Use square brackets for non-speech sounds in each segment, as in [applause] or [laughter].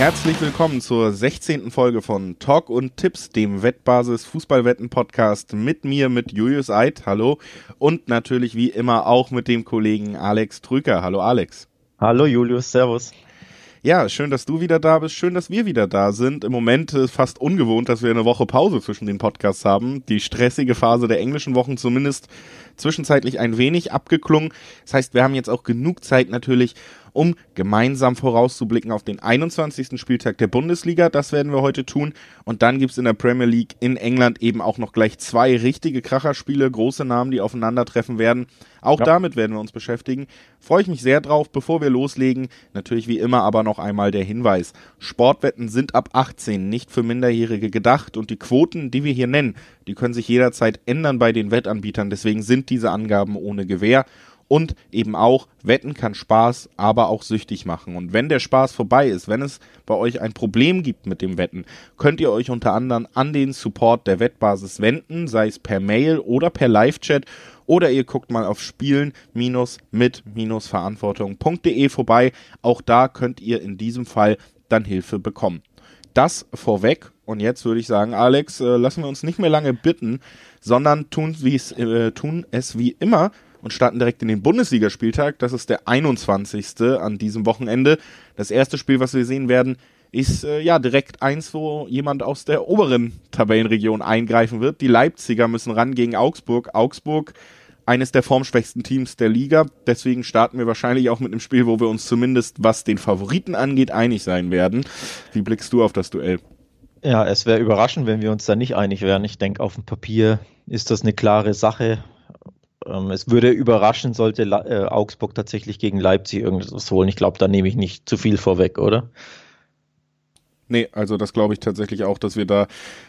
Herzlich willkommen zur 16. Folge von Talk und Tipps, dem Wettbasis Fußballwetten Podcast mit mir, mit Julius Eid, hallo, und natürlich wie immer auch mit dem Kollegen Alex Trüker. Hallo Alex. Hallo Julius, servus. Ja, schön, dass du wieder da bist. Schön, dass wir wieder da sind. Im Moment ist fast ungewohnt, dass wir eine Woche Pause zwischen den Podcasts haben. Die stressige Phase der englischen Wochen zumindest zwischenzeitlich ein wenig abgeklungen. Das heißt, wir haben jetzt auch genug Zeit natürlich, um gemeinsam vorauszublicken auf den 21. Spieltag der Bundesliga. Das werden wir heute tun. Und dann gibt's in der Premier League in England eben auch noch gleich zwei richtige Kracherspiele, große Namen, die aufeinandertreffen werden. Auch ja. damit werden wir uns beschäftigen. Freue ich mich sehr drauf. Bevor wir loslegen, natürlich wie immer aber noch einmal der Hinweis. Sportwetten sind ab 18 nicht für Minderjährige gedacht und die Quoten, die wir hier nennen, die können sich jederzeit ändern bei den Wettanbietern. Deswegen sind diese Angaben ohne Gewähr und eben auch, Wetten kann Spaß, aber auch süchtig machen. Und wenn der Spaß vorbei ist, wenn es bei euch ein Problem gibt mit dem Wetten, könnt ihr euch unter anderem an den Support der Wettbasis wenden, sei es per Mail oder per Live-Chat oder ihr guckt mal auf spielen-mit-verantwortung.de vorbei. Auch da könnt ihr in diesem Fall dann Hilfe bekommen. Das vorweg. Und jetzt würde ich sagen, Alex, äh, lassen wir uns nicht mehr lange bitten, sondern tun, äh, tun es wie immer und starten direkt in den Bundesligaspieltag. Das ist der 21. an diesem Wochenende. Das erste Spiel, was wir sehen werden, ist äh, ja direkt eins, wo jemand aus der oberen Tabellenregion eingreifen wird. Die Leipziger müssen ran gegen Augsburg. Augsburg eines der formschwächsten Teams der Liga. Deswegen starten wir wahrscheinlich auch mit einem Spiel, wo wir uns zumindest, was den Favoriten angeht, einig sein werden. Wie blickst du auf das Duell? Ja, es wäre überraschend, wenn wir uns da nicht einig wären. Ich denke, auf dem Papier ist das eine klare Sache. Ähm, es würde überraschen, sollte äh, Augsburg tatsächlich gegen Leipzig irgendwas holen. Ich glaube, da nehme ich nicht zu viel vorweg, oder? Nee, also das glaube ich tatsächlich auch, dass wir da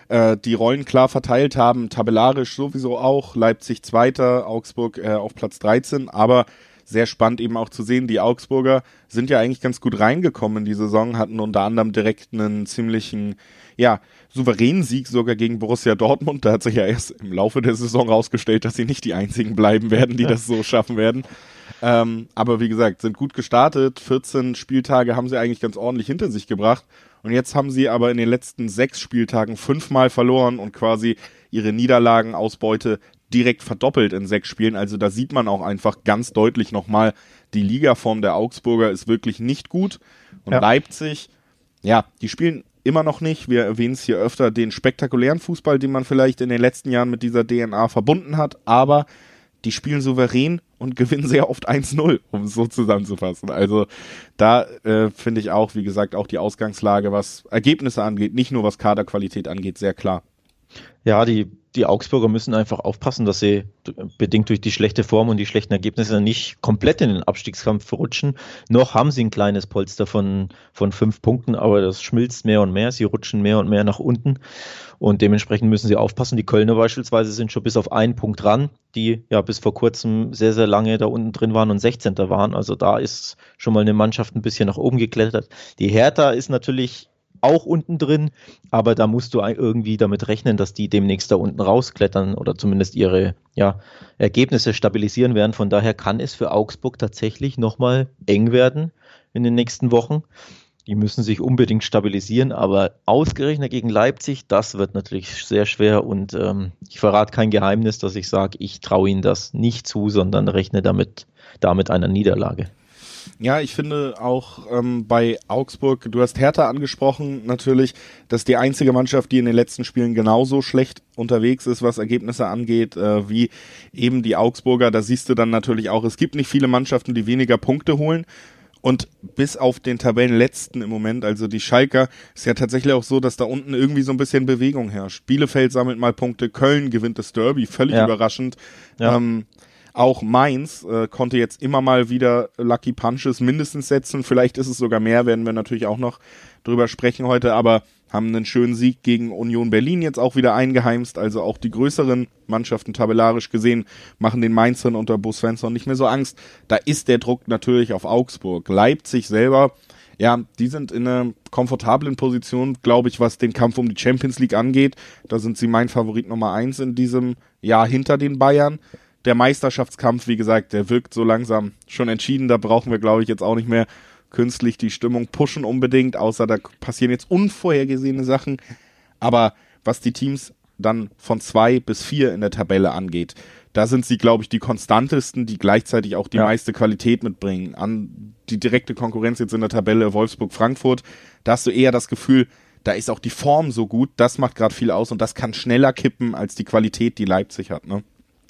äh, die Rollen klar verteilt haben. Tabellarisch sowieso auch. Leipzig Zweiter, Augsburg äh, auf Platz 13. Aber sehr spannend eben auch zu sehen, die Augsburger sind ja eigentlich ganz gut reingekommen in die Saison, hatten unter anderem direkt einen ziemlichen, ja, souveränen Sieg sogar gegen Borussia Dortmund. Da hat sich ja erst im Laufe der Saison rausgestellt, dass sie nicht die einzigen bleiben werden, die das so schaffen werden. Ähm, aber wie gesagt, sind gut gestartet. 14 Spieltage haben sie eigentlich ganz ordentlich hinter sich gebracht. Und jetzt haben sie aber in den letzten sechs Spieltagen fünfmal verloren und quasi ihre Niederlagenausbeute direkt verdoppelt in sechs Spielen. Also da sieht man auch einfach ganz deutlich nochmal, die Ligaform der Augsburger ist wirklich nicht gut. Und ja. Leipzig, ja, die spielen immer noch nicht. Wir erwähnen es hier öfter, den spektakulären Fußball, den man vielleicht in den letzten Jahren mit dieser DNA verbunden hat, aber die spielen souverän und [laughs] gewinnen sehr oft 1-0, um es so zusammenzufassen. Also da äh, finde ich auch, wie gesagt, auch die Ausgangslage, was Ergebnisse angeht, nicht nur was Kaderqualität angeht, sehr klar. Ja, die die Augsburger müssen einfach aufpassen, dass sie bedingt durch die schlechte Form und die schlechten Ergebnisse nicht komplett in den Abstiegskampf verrutschen. Noch haben sie ein kleines Polster von, von fünf Punkten, aber das schmilzt mehr und mehr. Sie rutschen mehr und mehr nach unten und dementsprechend müssen sie aufpassen. Die Kölner beispielsweise sind schon bis auf einen Punkt dran, die ja bis vor kurzem sehr, sehr lange da unten drin waren und 16. waren. Also da ist schon mal eine Mannschaft ein bisschen nach oben geklettert. Die Hertha ist natürlich auch unten drin, aber da musst du irgendwie damit rechnen, dass die demnächst da unten rausklettern oder zumindest ihre ja, Ergebnisse stabilisieren werden. Von daher kann es für Augsburg tatsächlich nochmal eng werden in den nächsten Wochen. Die müssen sich unbedingt stabilisieren, aber ausgerechnet gegen Leipzig, das wird natürlich sehr schwer und ähm, ich verrate kein Geheimnis, dass ich sage, ich traue ihnen das nicht zu, sondern rechne damit, damit einer Niederlage. Ja, ich finde auch ähm, bei Augsburg, du hast Hertha angesprochen, natürlich, dass die einzige Mannschaft, die in den letzten Spielen genauso schlecht unterwegs ist, was Ergebnisse angeht, äh, wie eben die Augsburger. Da siehst du dann natürlich auch, es gibt nicht viele Mannschaften, die weniger Punkte holen. Und bis auf den Tabellenletzten im Moment, also die Schalker, ist ja tatsächlich auch so, dass da unten irgendwie so ein bisschen Bewegung herrscht. Bielefeld sammelt mal Punkte, Köln gewinnt das Derby, völlig ja. überraschend. Ja. Ähm, auch Mainz äh, konnte jetzt immer mal wieder Lucky Punches mindestens setzen. Vielleicht ist es sogar mehr, werden wir natürlich auch noch drüber sprechen heute, aber haben einen schönen Sieg gegen Union Berlin jetzt auch wieder eingeheimst. Also auch die größeren Mannschaften tabellarisch gesehen machen den Mainzern unter Bus Svensson nicht mehr so Angst. Da ist der Druck natürlich auf Augsburg. Leipzig selber, ja, die sind in einer komfortablen Position, glaube ich, was den Kampf um die Champions League angeht. Da sind sie mein Favorit Nummer eins in diesem Jahr hinter den Bayern der Meisterschaftskampf, wie gesagt, der wirkt so langsam schon entschieden. Da brauchen wir, glaube ich, jetzt auch nicht mehr künstlich die Stimmung pushen unbedingt, außer da passieren jetzt unvorhergesehene Sachen. Aber was die Teams dann von zwei bis vier in der Tabelle angeht, da sind sie, glaube ich, die konstantesten, die gleichzeitig auch die ja. meiste Qualität mitbringen. An die direkte Konkurrenz jetzt in der Tabelle Wolfsburg-Frankfurt, da hast du eher das Gefühl, da ist auch die Form so gut, das macht gerade viel aus und das kann schneller kippen als die Qualität, die Leipzig hat. Ne?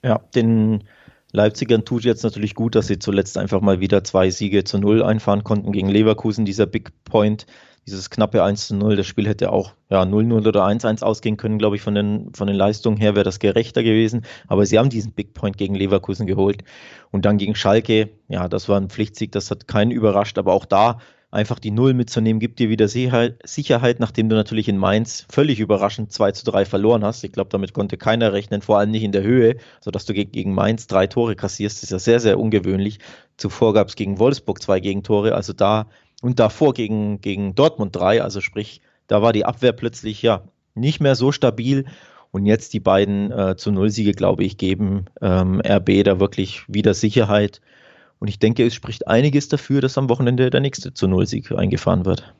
Ja, den Leipzigern tut jetzt natürlich gut, dass sie zuletzt einfach mal wieder zwei Siege zu null einfahren konnten gegen Leverkusen. Dieser Big Point, dieses knappe 1 zu 0, das Spiel hätte auch ja, 0-0 oder 1-1 ausgehen können, glaube ich, von den, von den Leistungen her wäre das gerechter gewesen. Aber sie haben diesen Big Point gegen Leverkusen geholt. Und dann gegen Schalke, ja, das war ein Pflichtsieg, das hat keinen überrascht, aber auch da einfach die Null mitzunehmen, gibt dir wieder Sicherheit, nachdem du natürlich in Mainz völlig überraschend 2 zu 3 verloren hast. Ich glaube, damit konnte keiner rechnen, vor allem nicht in der Höhe, sodass du gegen Mainz drei Tore kassierst. Das ist ja sehr, sehr ungewöhnlich. Zuvor gab es gegen Wolfsburg zwei Gegentore, also da und davor gegen, gegen Dortmund drei, also sprich, da war die Abwehr plötzlich ja nicht mehr so stabil. Und jetzt die beiden äh, zu Null-Siege, glaube ich, geben ähm, RB da wirklich wieder Sicherheit. Und ich denke, es spricht einiges dafür, dass am Wochenende der nächste zu Null-Sieg eingefahren wird.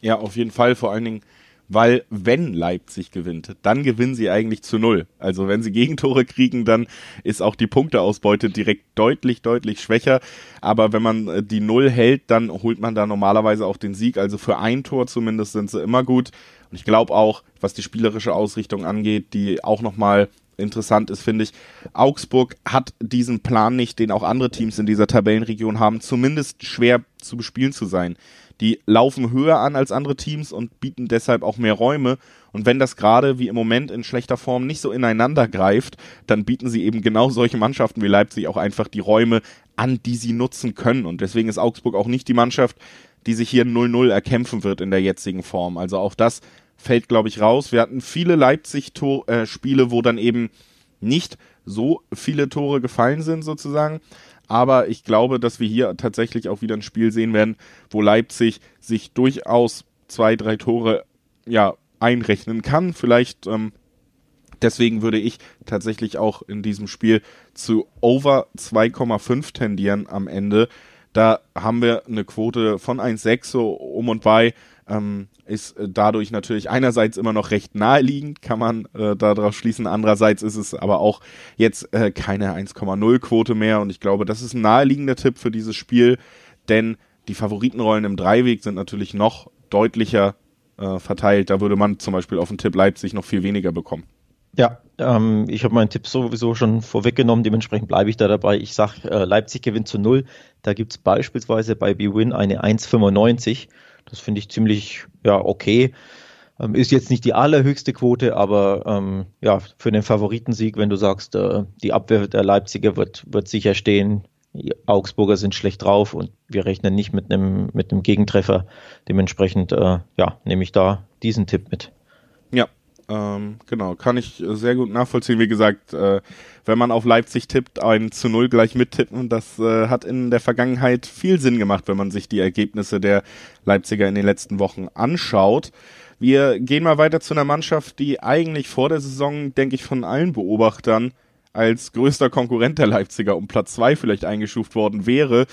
Ja, auf jeden Fall. Vor allen Dingen, weil wenn Leipzig gewinnt, dann gewinnen sie eigentlich zu Null. Also wenn sie Gegentore kriegen, dann ist auch die Punkteausbeute direkt deutlich, deutlich schwächer. Aber wenn man äh, die Null hält, dann holt man da normalerweise auch den Sieg. Also für ein Tor zumindest sind sie immer gut. Und ich glaube auch, was die spielerische Ausrichtung angeht, die auch nochmal interessant ist, finde ich. Augsburg hat diesen Plan nicht, den auch andere Teams in dieser Tabellenregion haben, zumindest schwer zu bespielen zu sein. Die laufen höher an als andere Teams und bieten deshalb auch mehr Räume. Und wenn das gerade wie im Moment in schlechter Form nicht so ineinander greift, dann bieten sie eben genau solche Mannschaften wie Leipzig auch einfach die Räume an, die sie nutzen können. Und deswegen ist Augsburg auch nicht die Mannschaft, die sich hier 0-0 erkämpfen wird in der jetzigen Form. Also auch das fällt, glaube ich, raus. Wir hatten viele Leipzig-Spiele, äh, wo dann eben nicht so viele Tore gefallen sind, sozusagen. Aber ich glaube, dass wir hier tatsächlich auch wieder ein Spiel sehen werden, wo Leipzig sich durchaus zwei, drei Tore ja einrechnen kann. Vielleicht ähm, deswegen würde ich tatsächlich auch in diesem Spiel zu over 2,5 tendieren am Ende. Da haben wir eine Quote von 1,6 so um und bei ähm, ist äh, dadurch natürlich einerseits immer noch recht naheliegend, kann man äh, darauf schließen. Andererseits ist es aber auch jetzt äh, keine 1,0 Quote mehr und ich glaube, das ist ein naheliegender Tipp für dieses Spiel, denn die Favoritenrollen im Dreiweg sind natürlich noch deutlicher äh, verteilt. Da würde man zum Beispiel auf den Tipp Leipzig noch viel weniger bekommen. Ja, ähm, ich habe meinen Tipp sowieso schon vorweggenommen, dementsprechend bleibe ich da dabei. Ich sage, äh, Leipzig gewinnt zu null. Da gibt es beispielsweise bei BWin eine 1,95. Das finde ich ziemlich ja, okay. Ähm, ist jetzt nicht die allerhöchste Quote, aber ähm, ja, für den Favoritensieg, wenn du sagst, äh, die Abwehr der Leipziger wird, wird sicher stehen, die Augsburger sind schlecht drauf und wir rechnen nicht mit einem mit Gegentreffer. Dementsprechend äh, ja, nehme ich da diesen Tipp mit. Ähm, genau, kann ich sehr gut nachvollziehen. Wie gesagt, äh, wenn man auf Leipzig tippt, ein zu null gleich mittippen, das äh, hat in der Vergangenheit viel Sinn gemacht, wenn man sich die Ergebnisse der Leipziger in den letzten Wochen anschaut. Wir gehen mal weiter zu einer Mannschaft, die eigentlich vor der Saison, denke ich, von allen Beobachtern als größter Konkurrent der Leipziger um Platz zwei vielleicht eingestuft worden wäre,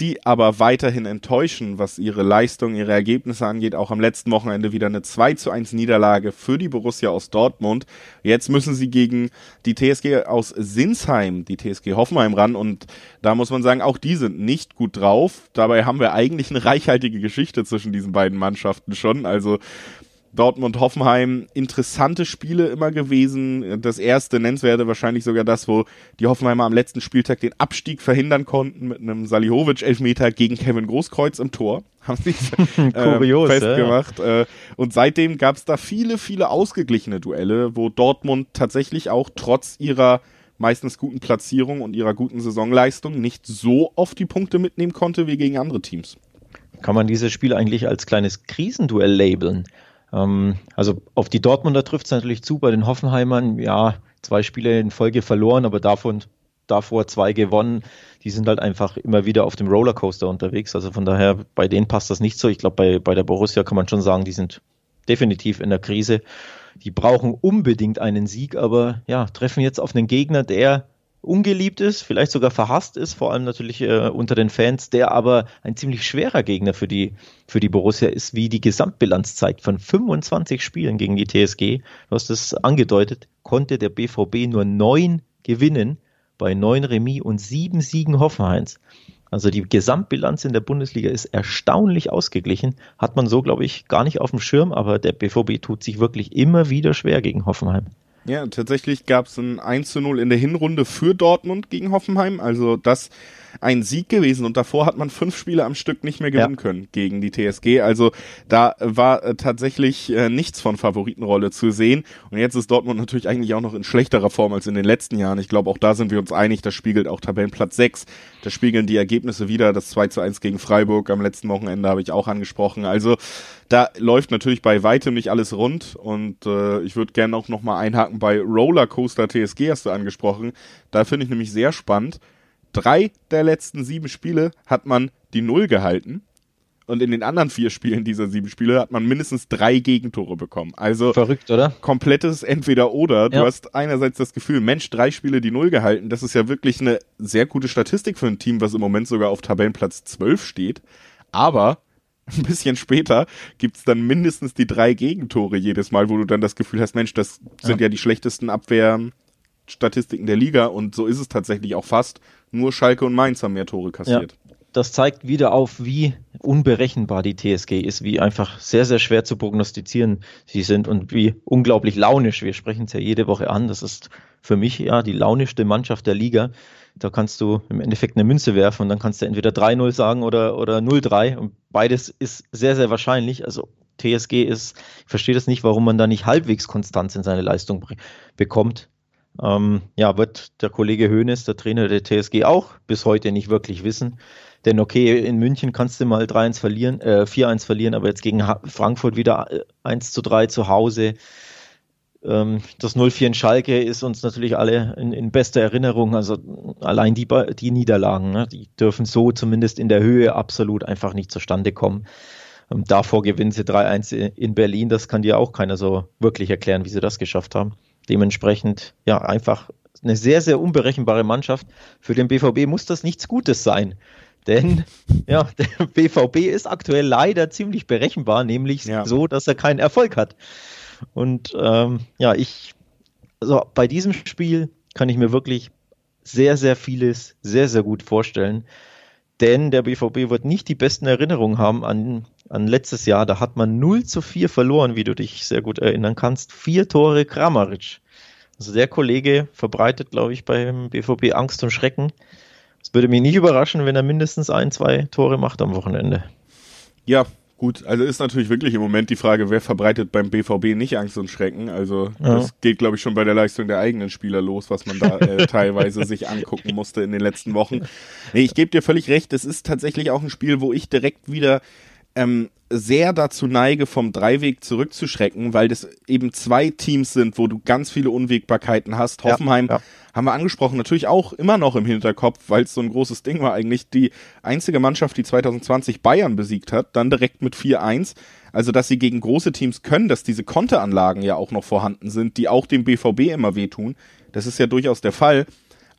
die aber weiterhin enttäuschen, was ihre Leistung, ihre Ergebnisse angeht. Auch am letzten Wochenende wieder eine 2 zu 1 Niederlage für die Borussia aus Dortmund. Jetzt müssen sie gegen die TSG aus Sinsheim, die TSG Hoffenheim ran und da muss man sagen, auch die sind nicht gut drauf. Dabei haben wir eigentlich eine reichhaltige Geschichte zwischen diesen beiden Mannschaften schon. Also Dortmund-Hoffenheim interessante Spiele immer gewesen. Das erste nennenswerte wahrscheinlich sogar das, wo die Hoffenheimer am letzten Spieltag den Abstieg verhindern konnten mit einem Salihovic-Elfmeter gegen Kevin Großkreuz im Tor. [laughs] Haben sie [laughs] äh, festgemacht. Ja. Äh, und seitdem gab es da viele, viele ausgeglichene Duelle, wo Dortmund tatsächlich auch trotz ihrer meistens guten Platzierung und ihrer guten Saisonleistung nicht so oft die Punkte mitnehmen konnte wie gegen andere Teams. Kann man dieses Spiel eigentlich als kleines Krisenduell labeln? Ähm, also auf die Dortmunder trifft es natürlich zu, bei den Hoffenheimern, ja, zwei Spiele in Folge verloren, aber davon davor zwei gewonnen. Die sind halt einfach immer wieder auf dem Rollercoaster unterwegs. Also von daher, bei denen passt das nicht so. Ich glaube, bei, bei der Borussia kann man schon sagen, die sind definitiv in der Krise. Die brauchen unbedingt einen Sieg, aber ja, treffen jetzt auf einen Gegner, der ungeliebt ist, vielleicht sogar verhasst ist, vor allem natürlich äh, unter den Fans, der aber ein ziemlich schwerer Gegner für die, für die Borussia ist, wie die Gesamtbilanz zeigt. Von 25 Spielen gegen die TSG, du hast es angedeutet, konnte der BVB nur neun gewinnen bei neun Remis und sieben Siegen Hoffenheims. Also die Gesamtbilanz in der Bundesliga ist erstaunlich ausgeglichen. Hat man so, glaube ich, gar nicht auf dem Schirm, aber der BVB tut sich wirklich immer wieder schwer gegen Hoffenheim. Ja, tatsächlich gab es ein 1 zu 0 in der Hinrunde für Dortmund gegen Hoffenheim. Also das ein Sieg gewesen und davor hat man fünf Spiele am Stück nicht mehr gewinnen ja. können gegen die TSG. Also da war äh, tatsächlich äh, nichts von Favoritenrolle zu sehen. Und jetzt ist Dortmund natürlich eigentlich auch noch in schlechterer Form als in den letzten Jahren. Ich glaube, auch da sind wir uns einig, das spiegelt auch Tabellenplatz 6. Das spiegeln die Ergebnisse wieder. Das 2 zu 1 gegen Freiburg am letzten Wochenende habe ich auch angesprochen. Also da läuft natürlich bei weitem nicht alles rund und äh, ich würde gerne auch nochmal einhaken bei Rollercoaster TSG hast du angesprochen. Da finde ich nämlich sehr spannend drei der letzten sieben Spiele hat man die Null gehalten. Und in den anderen vier Spielen dieser sieben Spiele hat man mindestens drei Gegentore bekommen. Also verrückt, oder? Komplettes Entweder-Oder. Du ja. hast einerseits das Gefühl, Mensch, drei Spiele die Null gehalten. Das ist ja wirklich eine sehr gute Statistik für ein Team, was im Moment sogar auf Tabellenplatz 12 steht. Aber [laughs] ein bisschen später gibt's dann mindestens die drei Gegentore jedes Mal, wo du dann das Gefühl hast, Mensch, das sind ja, ja die schlechtesten Abwehrstatistiken der Liga und so ist es tatsächlich auch fast. Nur Schalke und Mainz haben mehr Tore kassiert. Ja, das zeigt wieder auf, wie unberechenbar die TSG ist, wie einfach sehr, sehr schwer zu prognostizieren sie sind und wie unglaublich launisch. Wir sprechen es ja jede Woche an. Das ist für mich ja die launischste Mannschaft der Liga. Da kannst du im Endeffekt eine Münze werfen und dann kannst du entweder 3-0 sagen oder, oder 0-3 und beides ist sehr, sehr wahrscheinlich. Also TSG ist, ich verstehe das nicht, warum man da nicht halbwegs Konstanz in seine Leistung bekommt. Ähm, ja, wird der Kollege Hoeneß, der Trainer der TSG, auch bis heute nicht wirklich wissen. Denn okay, in München kannst du mal 3-1 verlieren, äh, 4-1 verlieren, aber jetzt gegen Frankfurt wieder 1 äh, zu 3 zu Hause. Ähm, das 0-4 in Schalke ist uns natürlich alle in, in bester Erinnerung. Also allein die, die Niederlagen, ne, die dürfen so zumindest in der Höhe absolut einfach nicht zustande kommen. Ähm, davor gewinnen sie 3-1 in Berlin. Das kann dir auch keiner so wirklich erklären, wie sie das geschafft haben. Dementsprechend, ja, einfach eine sehr, sehr unberechenbare Mannschaft. Für den BVB muss das nichts Gutes sein. Denn [laughs] ja, der BVB ist aktuell leider ziemlich berechenbar, nämlich ja. so, dass er keinen Erfolg hat. Und ähm, ja, ich, also bei diesem Spiel kann ich mir wirklich sehr, sehr vieles sehr, sehr gut vorstellen. Denn der BVB wird nicht die besten Erinnerungen haben an, an letztes Jahr. Da hat man 0 zu 4 verloren, wie du dich sehr gut erinnern kannst. Vier Tore Kramaric. Also der Kollege verbreitet, glaube ich, beim BVB Angst und Schrecken. Es würde mich nicht überraschen, wenn er mindestens ein, zwei Tore macht am Wochenende. Ja, Gut, also ist natürlich wirklich im Moment die Frage, wer verbreitet beim BVB nicht Angst und Schrecken. Also ja. das geht, glaube ich, schon bei der Leistung der eigenen Spieler los, was man da äh, [laughs] teilweise sich angucken musste in den letzten Wochen. Nee, ich gebe dir völlig recht, es ist tatsächlich auch ein Spiel, wo ich direkt wieder ähm, sehr dazu neige, vom Dreiweg zurückzuschrecken, weil das eben zwei Teams sind, wo du ganz viele Unwägbarkeiten hast. Hoffenheim ja, ja. haben wir angesprochen, natürlich auch immer noch im Hinterkopf, weil es so ein großes Ding war eigentlich. Die einzige Mannschaft, die 2020 Bayern besiegt hat, dann direkt mit 4-1. Also, dass sie gegen große Teams können, dass diese Konteranlagen ja auch noch vorhanden sind, die auch dem BVB immer wehtun. Das ist ja durchaus der Fall.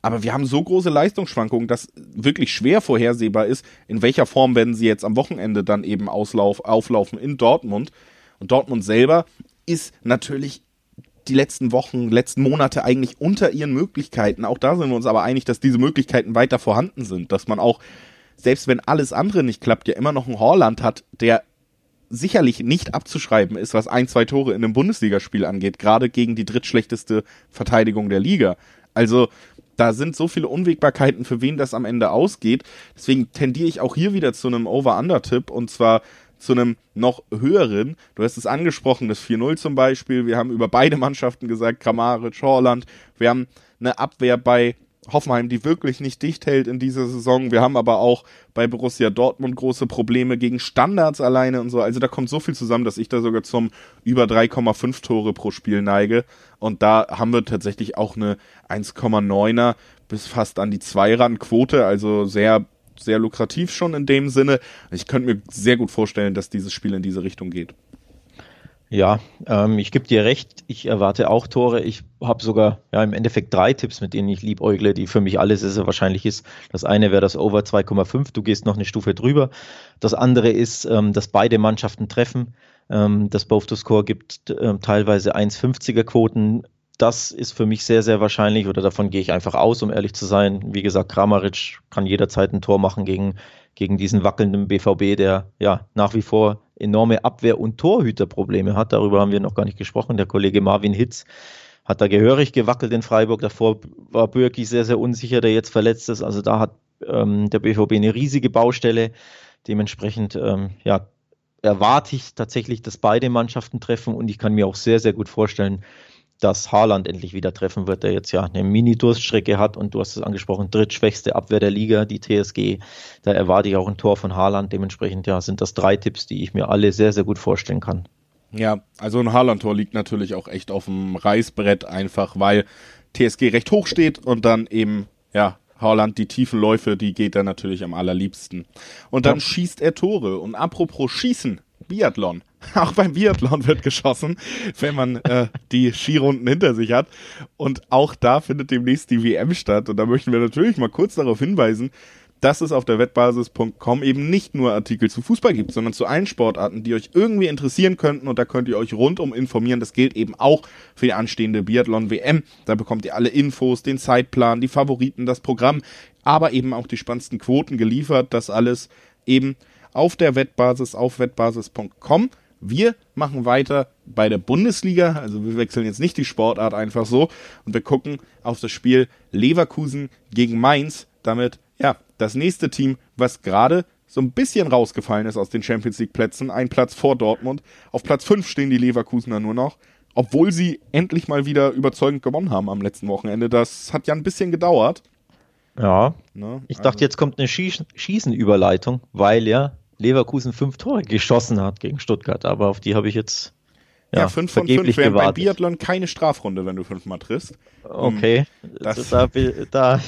Aber wir haben so große Leistungsschwankungen, dass wirklich schwer vorhersehbar ist, in welcher Form werden sie jetzt am Wochenende dann eben auslauf, auflaufen in Dortmund. Und Dortmund selber ist natürlich die letzten Wochen, letzten Monate eigentlich unter ihren Möglichkeiten. Auch da sind wir uns aber einig, dass diese Möglichkeiten weiter vorhanden sind, dass man auch, selbst wenn alles andere nicht klappt, ja immer noch einen Horland hat, der sicherlich nicht abzuschreiben ist, was ein, zwei Tore in einem Bundesligaspiel angeht, gerade gegen die drittschlechteste Verteidigung der Liga. Also da sind so viele Unwägbarkeiten, für wen das am Ende ausgeht. Deswegen tendiere ich auch hier wieder zu einem Over-Under-Tipp und zwar zu einem noch höheren. Du hast es angesprochen, das 4-0 zum Beispiel. Wir haben über beide Mannschaften gesagt, Kramaric, Horland. Wir haben eine Abwehr bei Hoffenheim, die wirklich nicht dicht hält in dieser Saison. Wir haben aber auch bei Borussia Dortmund große Probleme gegen Standards alleine und so. Also da kommt so viel zusammen, dass ich da sogar zum über 3,5 Tore pro Spiel neige. Und da haben wir tatsächlich auch eine 1,9er bis fast an die 2-Rand-Quote. Also sehr, sehr lukrativ schon in dem Sinne. Ich könnte mir sehr gut vorstellen, dass dieses Spiel in diese Richtung geht. Ja, ähm, ich gebe dir recht. Ich erwarte auch Tore. Ich habe sogar ja im Endeffekt drei Tipps, mit denen ich liebäugle, die für mich alles sehr, sehr wahrscheinlich ist. Das eine wäre das Over 2,5. Du gehst noch eine Stufe drüber. Das andere ist, ähm, dass beide Mannschaften treffen. Ähm, das Both to Score gibt ähm, teilweise 1,50er Quoten. Das ist für mich sehr, sehr wahrscheinlich oder davon gehe ich einfach aus, um ehrlich zu sein. Wie gesagt, Kramaric kann jederzeit ein Tor machen gegen, gegen diesen wackelnden BVB, der ja nach wie vor enorme Abwehr- und Torhüterprobleme hat. Darüber haben wir noch gar nicht gesprochen. Der Kollege Marvin Hitz hat da gehörig gewackelt in Freiburg. Davor war Bürki sehr, sehr unsicher, der jetzt verletzt ist. Also da hat ähm, der BVB eine riesige Baustelle. Dementsprechend ähm, ja, erwarte ich tatsächlich, dass beide Mannschaften treffen und ich kann mir auch sehr, sehr gut vorstellen, dass Haaland endlich wieder treffen wird, der jetzt ja eine Mini-Durststrecke hat und du hast es angesprochen, drittschwächste Abwehr der Liga, die TSG. Da erwarte ich auch ein Tor von Haaland. Dementsprechend ja, sind das drei Tipps, die ich mir alle sehr, sehr gut vorstellen kann. Ja, also ein Haaland-Tor liegt natürlich auch echt auf dem Reißbrett einfach, weil TSG recht hoch steht und dann eben, ja, Haaland die tiefen Läufe, die geht er natürlich am allerliebsten. Und dann ja. schießt er Tore. Und apropos Schießen, Biathlon. [laughs] Auch beim Biathlon wird geschossen, wenn man äh, die Skirunden hinter sich hat. Und auch da findet demnächst die WM statt. Und da möchten wir natürlich mal kurz darauf hinweisen, dass es auf der Wettbasis.com eben nicht nur Artikel zu Fußball gibt, sondern zu allen Sportarten, die euch irgendwie interessieren könnten. Und da könnt ihr euch rundum informieren. Das gilt eben auch für die anstehende Biathlon-WM. Da bekommt ihr alle Infos, den Zeitplan, die Favoriten, das Programm, aber eben auch die spannendsten Quoten geliefert. Das alles eben auf der Wettbasis auf wettbasis.com. Wir machen weiter bei der Bundesliga, also wir wechseln jetzt nicht die Sportart einfach so und wir gucken auf das Spiel Leverkusen gegen Mainz. Damit, ja, das nächste Team, was gerade so ein bisschen rausgefallen ist aus den Champions League Plätzen, ein Platz vor Dortmund. Auf Platz 5 stehen die Leverkusener nur noch, obwohl sie endlich mal wieder überzeugend gewonnen haben am letzten Wochenende. Das hat ja ein bisschen gedauert. Ja. Ne? Ich dachte, also jetzt kommt eine Schieß Schießenüberleitung, weil ja Leverkusen fünf Tore geschossen hat gegen Stuttgart, aber auf die habe ich jetzt ja, ja fünf von fünf. wären beim Biathlon keine Strafrunde, wenn du fünfmal triffst. Okay, das, da, da,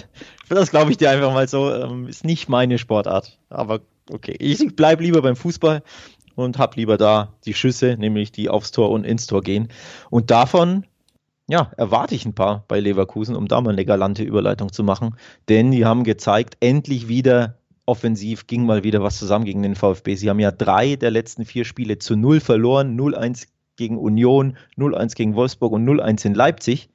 das glaube ich dir einfach mal so, ähm, ist nicht meine Sportart, aber okay, ich bleibe lieber beim Fußball und habe lieber da die Schüsse, nämlich die aufs Tor und ins Tor gehen. Und davon ja, erwarte ich ein paar bei Leverkusen, um da mal eine galante Überleitung zu machen. Denn die haben gezeigt, endlich wieder offensiv ging mal wieder was zusammen gegen den VfB. Sie haben ja drei der letzten vier Spiele zu null verloren. 0-1 gegen Union, 0-1 gegen Wolfsburg und 0-1 in Leipzig.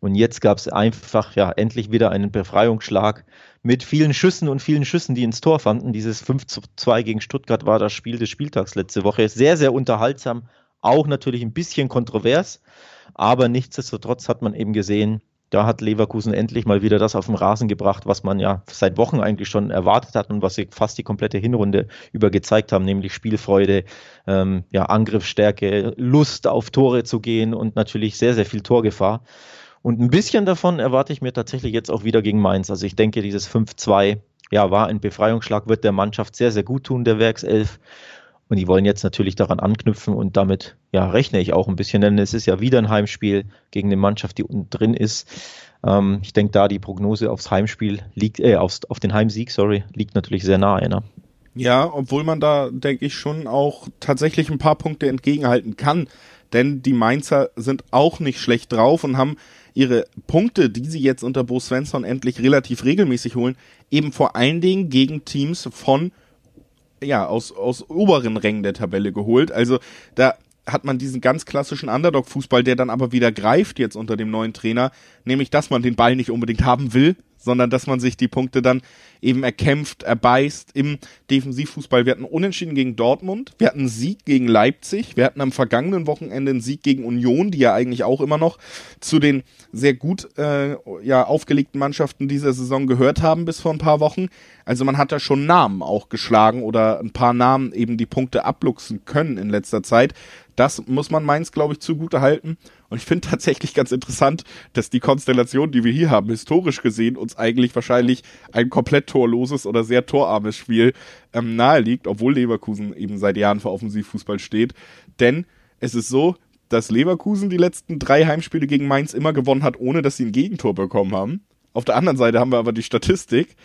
Und jetzt gab es einfach ja endlich wieder einen Befreiungsschlag mit vielen Schüssen und vielen Schüssen, die ins Tor fanden. Dieses 5-2 gegen Stuttgart war das Spiel des Spieltags letzte Woche. Sehr, sehr unterhaltsam, auch natürlich ein bisschen kontrovers, aber nichtsdestotrotz hat man eben gesehen, da hat Leverkusen endlich mal wieder das auf den Rasen gebracht, was man ja seit Wochen eigentlich schon erwartet hat und was sie fast die komplette Hinrunde über gezeigt haben, nämlich Spielfreude, ähm, ja, Angriffsstärke, Lust auf Tore zu gehen und natürlich sehr, sehr viel Torgefahr. Und ein bisschen davon erwarte ich mir tatsächlich jetzt auch wieder gegen Mainz. Also ich denke, dieses 5-2 ja, war ein Befreiungsschlag, wird der Mannschaft sehr, sehr gut tun, der Werkself. Und die wollen jetzt natürlich daran anknüpfen und damit ja, rechne ich auch ein bisschen, denn es ist ja wieder ein Heimspiel gegen eine Mannschaft, die unten drin ist. Ähm, ich denke, da die Prognose aufs Heimspiel liegt, äh, aufs, auf den Heimsieg, sorry, liegt natürlich sehr nahe. Ne? Ja, obwohl man da, denke ich, schon auch tatsächlich ein paar Punkte entgegenhalten kann. Denn die Mainzer sind auch nicht schlecht drauf und haben ihre Punkte, die sie jetzt unter Bo Svensson endlich relativ regelmäßig holen, eben vor allen Dingen gegen Teams von ja, aus, aus oberen Rängen der Tabelle geholt. Also da hat man diesen ganz klassischen Underdog-Fußball, der dann aber wieder greift jetzt unter dem neuen Trainer, nämlich dass man den Ball nicht unbedingt haben will, sondern dass man sich die Punkte dann eben erkämpft, erbeißt im Defensivfußball. Wir hatten Unentschieden gegen Dortmund, wir hatten Sieg gegen Leipzig, wir hatten am vergangenen Wochenende einen Sieg gegen Union, die ja eigentlich auch immer noch zu den sehr gut äh, ja, aufgelegten Mannschaften dieser Saison gehört haben bis vor ein paar Wochen. Also man hat da schon Namen auch geschlagen oder ein paar Namen eben die Punkte abluchsen können in letzter Zeit. Das muss man Mainz, glaube ich, zugute halten. Und ich finde tatsächlich ganz interessant, dass die Konstellation, die wir hier haben, historisch gesehen, uns eigentlich wahrscheinlich ein komplett torloses oder sehr torarmes Spiel ähm, nahe liegt, obwohl Leverkusen eben seit Jahren für Offensivfußball steht. Denn es ist so, dass Leverkusen die letzten drei Heimspiele gegen Mainz immer gewonnen hat, ohne dass sie ein Gegentor bekommen haben. Auf der anderen Seite haben wir aber die Statistik,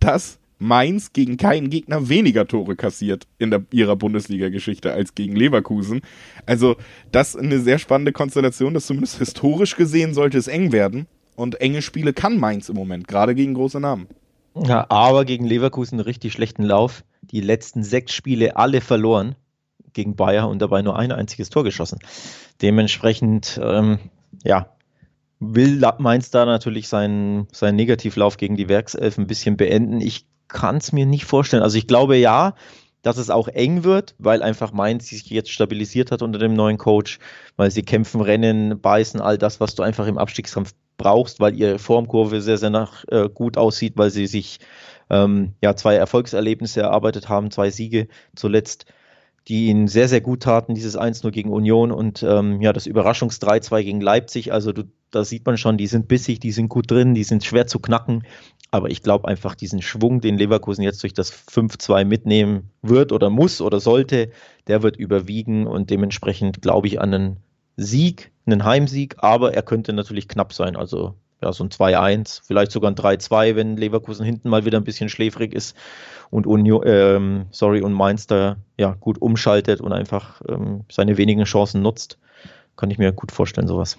dass Mainz gegen keinen Gegner weniger Tore kassiert in der, ihrer Bundesliga-Geschichte als gegen Leverkusen. Also das ist eine sehr spannende Konstellation, dass zumindest historisch gesehen sollte es eng werden. Und enge Spiele kann Mainz im Moment, gerade gegen große Namen. Ja, aber gegen Leverkusen einen richtig schlechten Lauf. Die letzten sechs Spiele alle verloren gegen Bayer und dabei nur ein einziges Tor geschossen. Dementsprechend, ähm, ja, will Mainz da natürlich seinen, seinen Negativlauf gegen die Werkself ein bisschen beenden. Ich kann es mir nicht vorstellen. Also ich glaube ja, dass es auch eng wird, weil einfach Mainz sich jetzt stabilisiert hat unter dem neuen Coach, weil sie kämpfen, rennen, beißen, all das, was du einfach im Abstiegskampf brauchst, weil ihre Formkurve sehr, sehr nach, äh, gut aussieht, weil sie sich ähm, ja zwei Erfolgserlebnisse erarbeitet haben, zwei Siege zuletzt die ihnen sehr, sehr gut taten, dieses 1-0 gegen Union und ähm, ja, das Überraschungs 3-2 gegen Leipzig. Also du, da sieht man schon, die sind bissig, die sind gut drin, die sind schwer zu knacken. Aber ich glaube einfach, diesen Schwung, den Leverkusen jetzt durch das 5-2 mitnehmen wird oder muss oder sollte, der wird überwiegen und dementsprechend glaube ich an einen Sieg, einen Heimsieg, aber er könnte natürlich knapp sein. Also ja, so ein 2-1, vielleicht sogar ein 3-2, wenn Leverkusen hinten mal wieder ein bisschen schläfrig ist und Union, ähm, sorry, und Mainz da ja gut umschaltet und einfach ähm, seine wenigen Chancen nutzt. Kann ich mir gut vorstellen, sowas.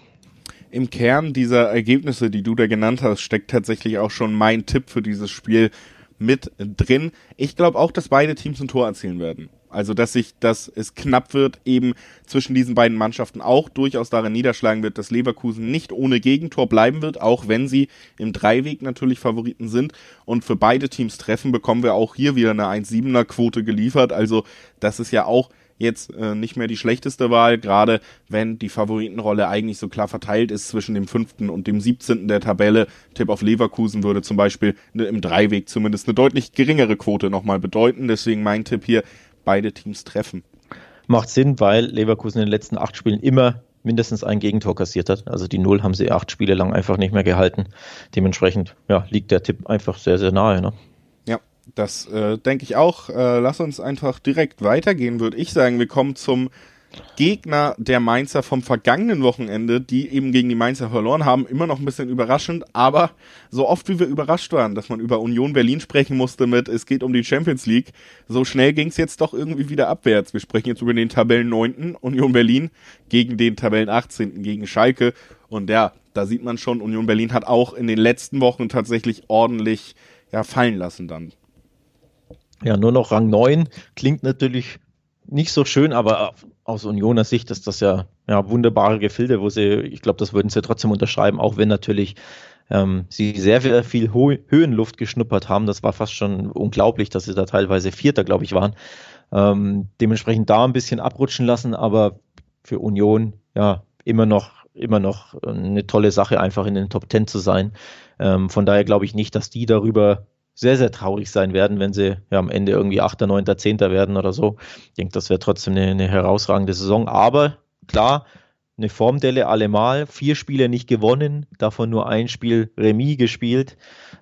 Im Kern dieser Ergebnisse, die du da genannt hast, steckt tatsächlich auch schon mein Tipp für dieses Spiel mit drin. Ich glaube auch, dass beide Teams ein Tor erzielen werden. Also, dass sich, dass es knapp wird, eben zwischen diesen beiden Mannschaften auch durchaus darin niederschlagen wird, dass Leverkusen nicht ohne Gegentor bleiben wird, auch wenn sie im Dreiweg natürlich Favoriten sind. Und für beide Teams treffen bekommen wir auch hier wieder eine 1-7er Quote geliefert. Also, das ist ja auch jetzt äh, nicht mehr die schlechteste Wahl, gerade wenn die Favoritenrolle eigentlich so klar verteilt ist zwischen dem fünften und dem siebzehnten der Tabelle. Tipp auf Leverkusen würde zum Beispiel ne, im Dreiweg zumindest eine deutlich geringere Quote nochmal bedeuten. Deswegen mein Tipp hier, beide Teams treffen. Macht Sinn, weil Leverkusen in den letzten acht Spielen immer mindestens ein Gegentor kassiert hat. Also die Null haben sie acht Spiele lang einfach nicht mehr gehalten. Dementsprechend ja, liegt der Tipp einfach sehr, sehr nahe. Ne? Das äh, denke ich auch. Äh, lass uns einfach direkt weitergehen, würde ich sagen. Wir kommen zum Gegner der Mainzer vom vergangenen Wochenende, die eben gegen die Mainzer verloren haben, immer noch ein bisschen überraschend, aber so oft wie wir überrascht waren, dass man über Union Berlin sprechen musste mit, es geht um die Champions League, so schnell ging es jetzt doch irgendwie wieder abwärts. Wir sprechen jetzt über den Tabellen 9. Union Berlin gegen den Tabellen 18. gegen Schalke und ja, da sieht man schon, Union Berlin hat auch in den letzten Wochen tatsächlich ordentlich ja, fallen lassen dann. Ja, nur noch Rang 9 klingt natürlich nicht so schön, aber aus Unioner Sicht ist das ja, ja wunderbare Gefilde, wo sie, ich glaube, das würden sie trotzdem unterschreiben, auch wenn natürlich ähm, sie sehr, sehr viel Ho Höhenluft geschnuppert haben. Das war fast schon unglaublich, dass sie da teilweise Vierter, glaube ich, waren. Ähm, dementsprechend da ein bisschen abrutschen lassen, aber für Union ja immer noch immer noch eine tolle Sache, einfach in den Top Ten zu sein. Ähm, von daher glaube ich nicht, dass die darüber sehr, sehr traurig sein werden, wenn sie ja am Ende irgendwie 8., 9., 10. werden oder so. Ich denke, das wäre trotzdem eine, eine, herausragende Saison. Aber klar, eine Formdelle allemal, vier Spiele nicht gewonnen, davon nur ein Spiel Remis gespielt,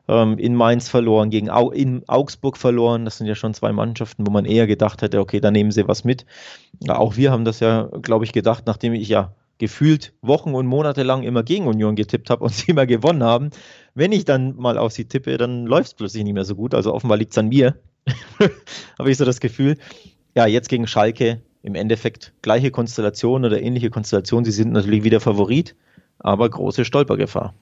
ähm, in Mainz verloren, gegen Au in Augsburg verloren. Das sind ja schon zwei Mannschaften, wo man eher gedacht hätte, okay, da nehmen sie was mit. Ja, auch wir haben das ja, glaube ich, gedacht, nachdem ich ja gefühlt Wochen und Monate lang immer gegen Union getippt habe und [laughs] sie immer gewonnen haben. Wenn ich dann mal auf sie tippe, dann läuft es plötzlich nicht mehr so gut. Also offenbar liegt es an mir. [laughs] habe ich so das Gefühl. Ja, jetzt gegen Schalke im Endeffekt gleiche Konstellation oder ähnliche Konstellation. Sie sind natürlich wieder Favorit, aber große Stolpergefahr.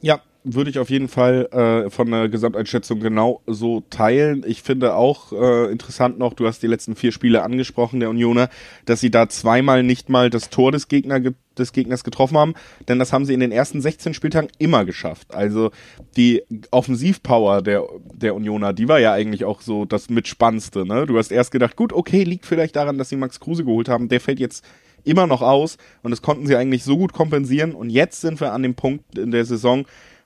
Ja, würde ich auf jeden Fall äh, von der Gesamteinschätzung genau so teilen. Ich finde auch äh, interessant noch, du hast die letzten vier Spiele angesprochen, der Unioner, dass sie da zweimal nicht mal das Tor des, Gegner, des Gegners getroffen haben, denn das haben sie in den ersten 16 Spieltagen immer geschafft. Also die Offensivpower der, der Unioner, die war ja eigentlich auch so das Mitspannendste. Ne? Du hast erst gedacht, gut, okay, liegt vielleicht daran, dass sie Max Kruse geholt haben, der fällt jetzt immer noch aus und das konnten sie eigentlich so gut kompensieren und jetzt sind wir an dem Punkt in der Saison,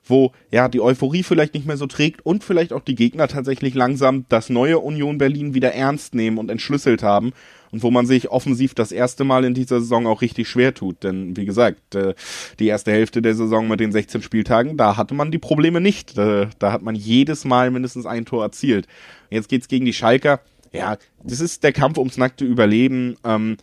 wo ja die Euphorie vielleicht nicht mehr so trägt und vielleicht auch die Gegner tatsächlich langsam das neue Union Berlin wieder ernst nehmen und entschlüsselt haben und wo man sich offensiv das erste Mal in dieser Saison auch richtig schwer tut. Denn wie gesagt, äh, die erste Hälfte der Saison mit den 16 Spieltagen, da hatte man die Probleme nicht. Da hat man jedes Mal mindestens ein Tor erzielt. Jetzt geht's gegen die Schalker. Ja, das ist der Kampf ums nackte Überleben. Ähm,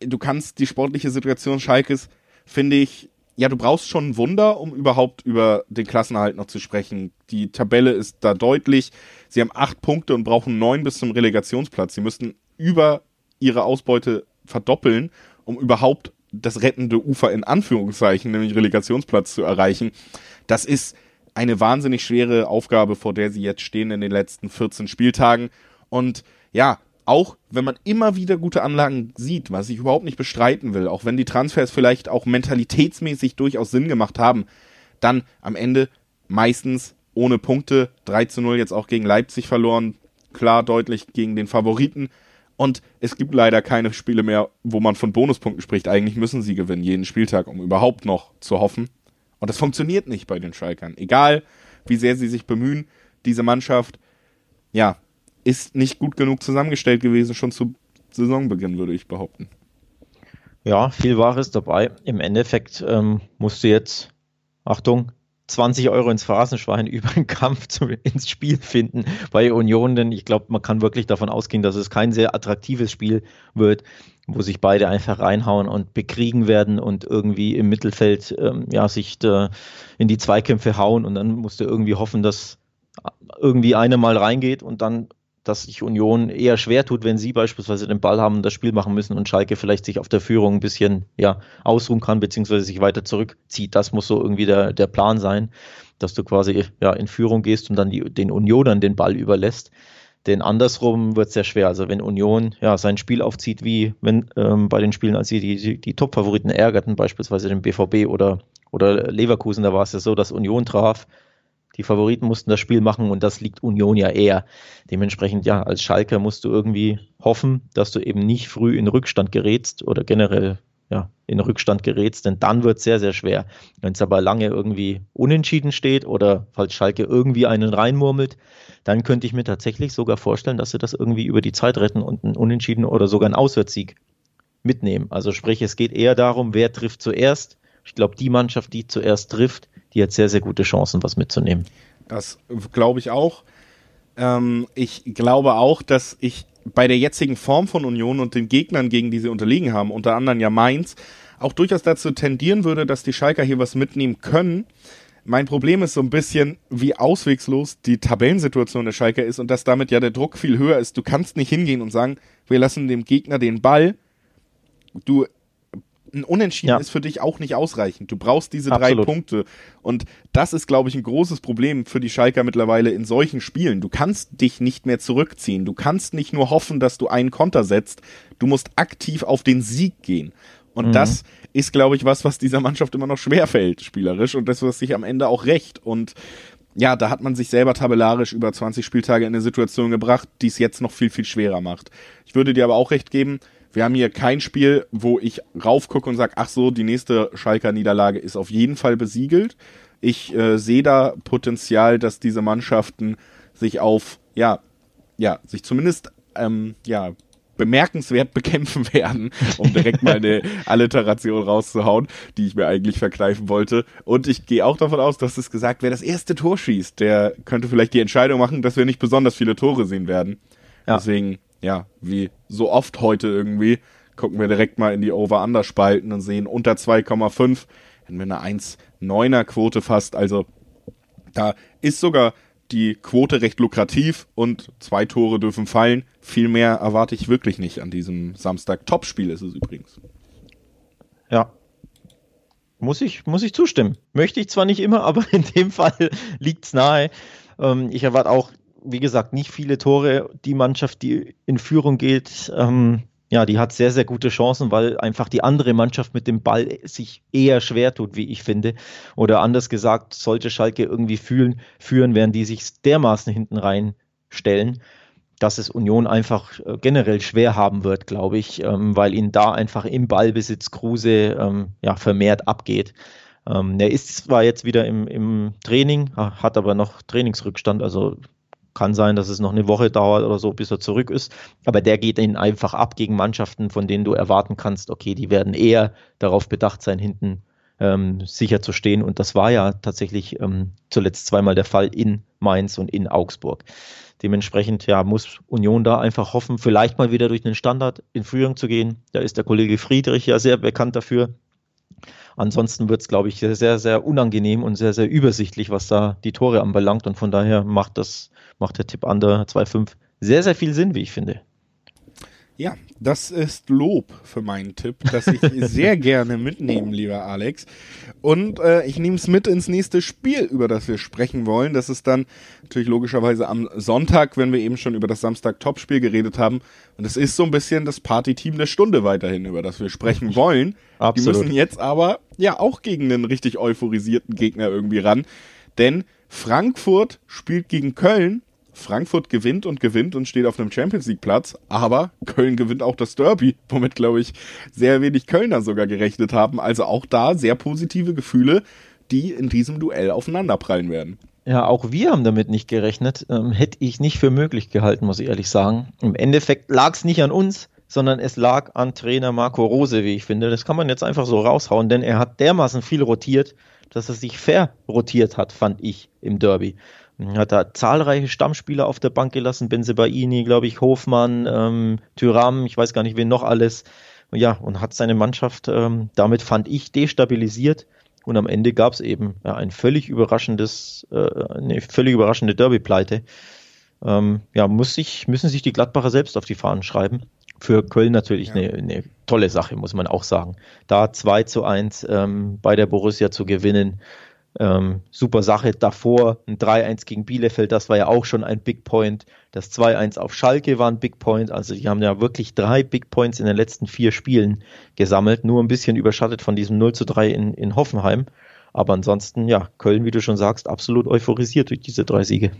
du kannst die sportliche Situation Schalkes, finde ich, ja, du brauchst schon ein Wunder, um überhaupt über den Klassenerhalt noch zu sprechen. Die Tabelle ist da deutlich. Sie haben acht Punkte und brauchen neun bis zum Relegationsplatz. Sie müssten über ihre Ausbeute verdoppeln, um überhaupt das rettende Ufer in Anführungszeichen, nämlich Relegationsplatz zu erreichen. Das ist eine wahnsinnig schwere Aufgabe, vor der sie jetzt stehen in den letzten 14 Spieltagen. Und ja, auch wenn man immer wieder gute Anlagen sieht, was ich überhaupt nicht bestreiten will, auch wenn die Transfers vielleicht auch mentalitätsmäßig durchaus Sinn gemacht haben, dann am Ende meistens ohne Punkte. 3 zu 0 jetzt auch gegen Leipzig verloren, klar deutlich gegen den Favoriten. Und es gibt leider keine Spiele mehr, wo man von Bonuspunkten spricht. Eigentlich müssen sie gewinnen, jeden Spieltag, um überhaupt noch zu hoffen. Und das funktioniert nicht bei den Schalkern. Egal, wie sehr sie sich bemühen, diese Mannschaft, ja, ist nicht gut genug zusammengestellt gewesen, schon zu Saisonbeginn, würde ich behaupten. Ja, viel Wahres dabei. Im Endeffekt ähm, musst du jetzt, Achtung, 20 Euro ins Phrasenschwein [laughs] über den Kampf zu, ins Spiel finden bei Union, denn ich glaube, man kann wirklich davon ausgehen, dass es kein sehr attraktives Spiel wird, wo sich beide einfach reinhauen und bekriegen werden und irgendwie im Mittelfeld ähm, ja, sich da in die Zweikämpfe hauen und dann musst du irgendwie hoffen, dass irgendwie einer mal reingeht und dann dass sich Union eher schwer tut, wenn sie beispielsweise den Ball haben und das Spiel machen müssen und Schalke vielleicht sich auf der Führung ein bisschen ja, ausruhen kann, beziehungsweise sich weiter zurückzieht. Das muss so irgendwie der, der Plan sein, dass du quasi ja, in Führung gehst und dann die, den Unionern den Ball überlässt. Denn andersrum wird es sehr schwer. Also wenn Union ja sein Spiel aufzieht, wie wenn ähm, bei den Spielen, als sie die, die, die Top-Favoriten ärgerten, beispielsweise den BVB oder, oder Leverkusen, da war es ja so, dass Union traf, die Favoriten mussten das Spiel machen und das liegt Union ja eher. Dementsprechend, ja, als Schalker musst du irgendwie hoffen, dass du eben nicht früh in Rückstand gerätst oder generell ja, in Rückstand gerätst, denn dann wird es sehr, sehr schwer. Wenn es aber lange irgendwie unentschieden steht oder falls Schalke irgendwie einen reinmurmelt, dann könnte ich mir tatsächlich sogar vorstellen, dass sie das irgendwie über die Zeit retten und einen Unentschieden oder sogar einen Auswärtssieg mitnehmen. Also sprich, es geht eher darum, wer trifft zuerst. Ich glaube, die Mannschaft, die zuerst trifft, die hat sehr, sehr gute Chancen, was mitzunehmen. Das glaube ich auch. Ähm, ich glaube auch, dass ich bei der jetzigen Form von Union und den Gegnern, gegen die sie unterliegen haben, unter anderem ja Mainz, auch durchaus dazu tendieren würde, dass die Schalker hier was mitnehmen können. Mein Problem ist so ein bisschen, wie auswegslos die Tabellensituation der Schalker ist und dass damit ja der Druck viel höher ist. Du kannst nicht hingehen und sagen, wir lassen dem Gegner den Ball. Du ein Unentschieden ja. ist für dich auch nicht ausreichend. Du brauchst diese Absolut. drei Punkte. Und das ist, glaube ich, ein großes Problem für die Schalker mittlerweile in solchen Spielen. Du kannst dich nicht mehr zurückziehen. Du kannst nicht nur hoffen, dass du einen Konter setzt. Du musst aktiv auf den Sieg gehen. Und mhm. das ist, glaube ich, was, was dieser Mannschaft immer noch schwerfällt, spielerisch. Und das, was sich am Ende auch recht. Und ja, da hat man sich selber tabellarisch über 20 Spieltage in eine Situation gebracht, die es jetzt noch viel, viel schwerer macht. Ich würde dir aber auch recht geben, wir haben hier kein Spiel, wo ich raufgucke und sage, ach so, die nächste Schalker Niederlage ist auf jeden Fall besiegelt. Ich äh, sehe da Potenzial, dass diese Mannschaften sich auf, ja, ja, sich zumindest, ähm, ja, bemerkenswert [laughs] bekämpfen werden, um direkt mal eine [laughs] Alliteration rauszuhauen, die ich mir eigentlich verkneifen wollte. Und ich gehe auch davon aus, dass es gesagt, wer das erste Tor schießt, der könnte vielleicht die Entscheidung machen, dass wir nicht besonders viele Tore sehen werden. Ja. Deswegen ja, wie so oft heute irgendwie, gucken wir direkt mal in die Over-Under-Spalten und sehen unter 2,5, hätten wir eine 1,9er Quote fast. Also da ist sogar die Quote recht lukrativ und zwei Tore dürfen fallen. Viel mehr erwarte ich wirklich nicht an diesem Samstag. Topspiel ist es übrigens. Ja. Muss ich, muss ich zustimmen. Möchte ich zwar nicht immer, [laughs] aber in dem Fall liegt es nahe. Ähm, ich erwarte auch wie gesagt, nicht viele Tore. Die Mannschaft, die in Führung geht, ähm, ja, die hat sehr, sehr gute Chancen, weil einfach die andere Mannschaft mit dem Ball sich eher schwer tut, wie ich finde. Oder anders gesagt, sollte Schalke irgendwie fühlen, führen, werden die sich dermaßen hinten reinstellen, dass es Union einfach äh, generell schwer haben wird, glaube ich, ähm, weil ihnen da einfach im Ballbesitz Kruse ähm, ja, vermehrt abgeht. Ähm, er ist zwar jetzt wieder im, im Training, hat aber noch Trainingsrückstand, also kann sein, dass es noch eine Woche dauert oder so, bis er zurück ist. Aber der geht ihn einfach ab gegen Mannschaften, von denen du erwarten kannst, okay, die werden eher darauf bedacht sein, hinten ähm, sicher zu stehen. Und das war ja tatsächlich ähm, zuletzt zweimal der Fall in Mainz und in Augsburg. Dementsprechend ja, muss Union da einfach hoffen, vielleicht mal wieder durch einen Standard in Führung zu gehen. Da ist der Kollege Friedrich ja sehr bekannt dafür. Ansonsten wird es, glaube ich, sehr, sehr unangenehm und sehr, sehr übersichtlich, was da die Tore anbelangt. Und von daher macht das, macht der Tipp Under 2-5 sehr, sehr viel Sinn, wie ich finde. Ja, das ist Lob für meinen Tipp, das ich [laughs] sehr gerne mitnehmen, lieber Alex. Und äh, ich nehme es mit ins nächste Spiel, über das wir sprechen wollen. Das ist dann natürlich logischerweise am Sonntag, wenn wir eben schon über das Samstag-Topspiel geredet haben. Und es ist so ein bisschen das Partyteam der Stunde weiterhin, über das wir sprechen wollen. Absolut. Die müssen jetzt aber ja auch gegen einen richtig euphorisierten Gegner irgendwie ran. Denn Frankfurt spielt gegen Köln Frankfurt gewinnt und gewinnt und steht auf einem Champions League Platz, aber Köln gewinnt auch das Derby, [laughs] womit glaube ich sehr wenig Kölner sogar gerechnet haben. Also auch da sehr positive Gefühle, die in diesem Duell aufeinanderprallen werden. Ja, auch wir haben damit nicht gerechnet. Ähm, hätte ich nicht für möglich gehalten, muss ich ehrlich sagen. Im Endeffekt lag es nicht an uns, sondern es lag an Trainer Marco Rose, wie ich finde. Das kann man jetzt einfach so raushauen, denn er hat dermaßen viel rotiert, dass er sich fair rotiert hat, fand ich im Derby. Hat da zahlreiche Stammspieler auf der Bank gelassen, Benzebaini, glaube ich, Hofmann, ähm, Tyram, ich weiß gar nicht, wen noch alles. Ja, und hat seine Mannschaft ähm, damit, fand ich, destabilisiert. Und am Ende gab es eben ja, ein völlig überraschendes, äh, eine völlig überraschende Derby-Pleite. Ähm, ja, muss sich, müssen sich die Gladbacher selbst auf die Fahnen schreiben. Für Köln natürlich ja. eine, eine, tolle Sache, muss man auch sagen. Da 2 zu 1 ähm, bei der Borussia zu gewinnen, ähm, super Sache. Davor ein 3-1 gegen Bielefeld, das war ja auch schon ein Big Point. Das 2-1 auf Schalke war ein Big Point. Also die haben ja wirklich drei Big Points in den letzten vier Spielen gesammelt. Nur ein bisschen überschattet von diesem 0 3 in, in Hoffenheim. Aber ansonsten, ja, Köln, wie du schon sagst, absolut euphorisiert durch diese drei Siege.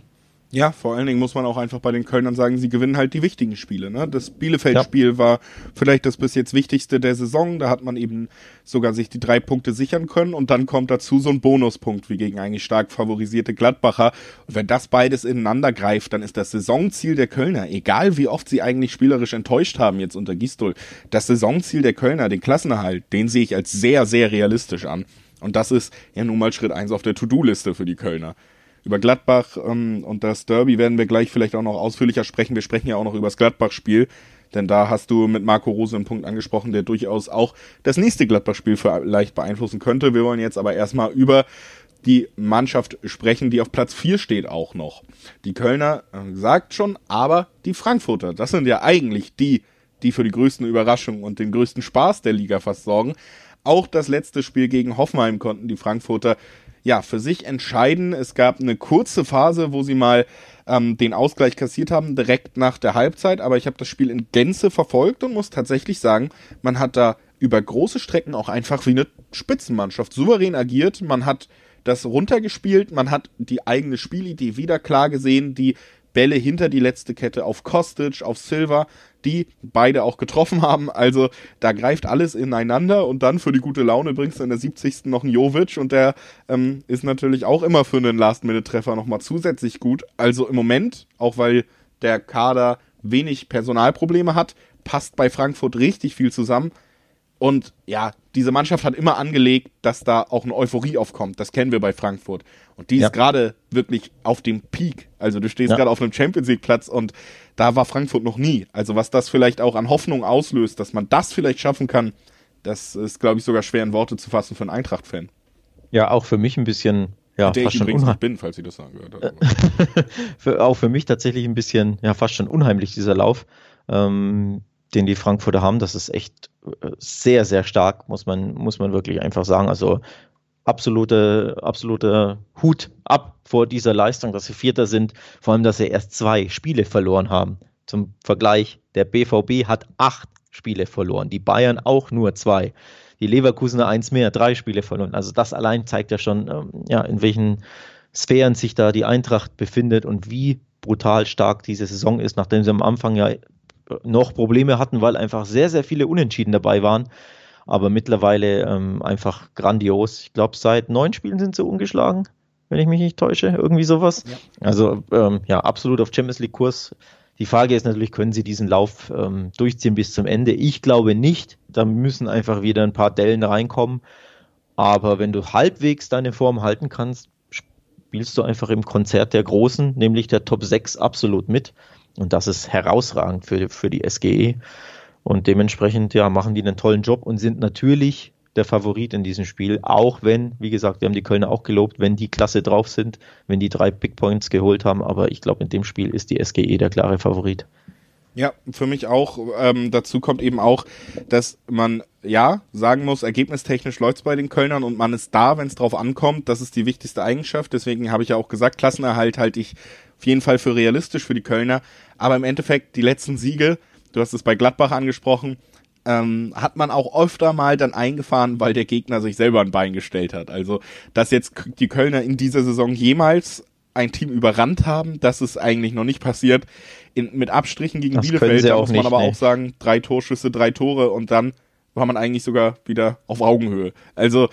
Ja, vor allen Dingen muss man auch einfach bei den Kölnern sagen, sie gewinnen halt die wichtigen Spiele. Ne? Das Bielefeld-Spiel ja. war vielleicht das bis jetzt wichtigste der Saison. Da hat man eben sogar sich die drei Punkte sichern können und dann kommt dazu so ein Bonuspunkt wie gegen eigentlich stark favorisierte Gladbacher. Und wenn das beides ineinander greift, dann ist das Saisonziel der Kölner, egal wie oft sie eigentlich spielerisch enttäuscht haben jetzt unter Gistol, das Saisonziel der Kölner, den Klassenerhalt, den sehe ich als sehr, sehr realistisch an. Und das ist ja nun mal Schritt eins auf der To-Do-Liste für die Kölner über Gladbach ähm, und das Derby werden wir gleich vielleicht auch noch ausführlicher sprechen. Wir sprechen ja auch noch über das Gladbach-Spiel, denn da hast du mit Marco Rose einen Punkt angesprochen, der durchaus auch das nächste Gladbach-Spiel vielleicht beeinflussen könnte. Wir wollen jetzt aber erstmal über die Mannschaft sprechen, die auf Platz 4 steht auch noch. Die Kölner äh, sagt schon, aber die Frankfurter, das sind ja eigentlich die, die für die größten Überraschungen und den größten Spaß der Liga fast sorgen. Auch das letzte Spiel gegen Hoffenheim konnten die Frankfurter ja, für sich entscheiden. Es gab eine kurze Phase, wo sie mal ähm, den Ausgleich kassiert haben, direkt nach der Halbzeit, aber ich habe das Spiel in Gänze verfolgt und muss tatsächlich sagen, man hat da über große Strecken auch einfach wie eine Spitzenmannschaft souverän agiert. Man hat das runtergespielt, man hat die eigene Spielidee wieder klar gesehen, die Bälle hinter die letzte Kette auf Kostic, auf Silva, die beide auch getroffen [laughs] haben. Also da greift alles ineinander und dann für die gute Laune bringst du in der 70. noch einen Jovic und der ähm, ist natürlich auch immer für einen Last-Minute-Treffer nochmal zusätzlich gut. Also im Moment, auch weil der Kader wenig Personalprobleme hat, passt bei Frankfurt richtig viel zusammen. Und ja, diese Mannschaft hat immer angelegt, dass da auch eine Euphorie aufkommt. Das kennen wir bei Frankfurt. Und die ja. ist gerade wirklich auf dem Peak. Also du stehst ja. gerade auf einem Champions League Platz und da war Frankfurt noch nie. Also was das vielleicht auch an Hoffnung auslöst, dass man das vielleicht schaffen kann, das ist, glaube ich, sogar schwer in Worte zu fassen für einen Eintracht-Fan. Ja, auch für mich ein bisschen, ja, Der fast ich schon unheimlich bin, falls Sie das sagen gehört [laughs] für, Auch für mich tatsächlich ein bisschen, ja, fast schon unheimlich, dieser Lauf. Ähm, den die Frankfurter haben, das ist echt sehr, sehr stark, muss man, muss man wirklich einfach sagen. Also absolute, absolute Hut ab vor dieser Leistung, dass sie Vierter sind, vor allem, dass sie erst zwei Spiele verloren haben. Zum Vergleich, der BVB hat acht Spiele verloren, die Bayern auch nur zwei. Die Leverkusener eins mehr, drei Spiele verloren. Also das allein zeigt ja schon, ähm, ja, in welchen Sphären sich da die Eintracht befindet und wie brutal stark diese Saison ist, nachdem sie am Anfang ja noch Probleme hatten, weil einfach sehr, sehr viele Unentschieden dabei waren. Aber mittlerweile ähm, einfach grandios. Ich glaube, seit neun Spielen sind sie ungeschlagen, wenn ich mich nicht täusche. Irgendwie sowas. Ja. Also ähm, ja, absolut auf Champions League-Kurs. Die Frage ist natürlich, können sie diesen Lauf ähm, durchziehen bis zum Ende? Ich glaube nicht. Da müssen einfach wieder ein paar Dellen reinkommen. Aber wenn du halbwegs deine Form halten kannst, spielst du einfach im Konzert der Großen, nämlich der Top 6, absolut mit. Und das ist herausragend für, für die SGE. Und dementsprechend, ja, machen die einen tollen Job und sind natürlich der Favorit in diesem Spiel, auch wenn, wie gesagt, wir haben die Kölner auch gelobt, wenn die klasse drauf sind, wenn die drei Big Points geholt haben, aber ich glaube, in dem Spiel ist die SGE der klare Favorit. Ja, für mich auch. Ähm, dazu kommt eben auch, dass man ja sagen muss, ergebnistechnisch läuft's bei den Kölnern und man ist da, wenn es drauf ankommt. Das ist die wichtigste Eigenschaft. Deswegen habe ich ja auch gesagt, Klassenerhalt halte ich auf jeden Fall für realistisch für die Kölner. Aber im Endeffekt die letzten Siege, du hast es bei Gladbach angesprochen, ähm, hat man auch öfter mal dann eingefahren, weil der Gegner sich selber ein Bein gestellt hat. Also, dass jetzt die Kölner in dieser Saison jemals ein Team überrannt haben, das ist eigentlich noch nicht passiert. In, mit Abstrichen gegen das Bielefeld, da muss man nicht, aber nee. auch sagen, drei Torschüsse, drei Tore und dann war man eigentlich sogar wieder auf Augenhöhe. Also,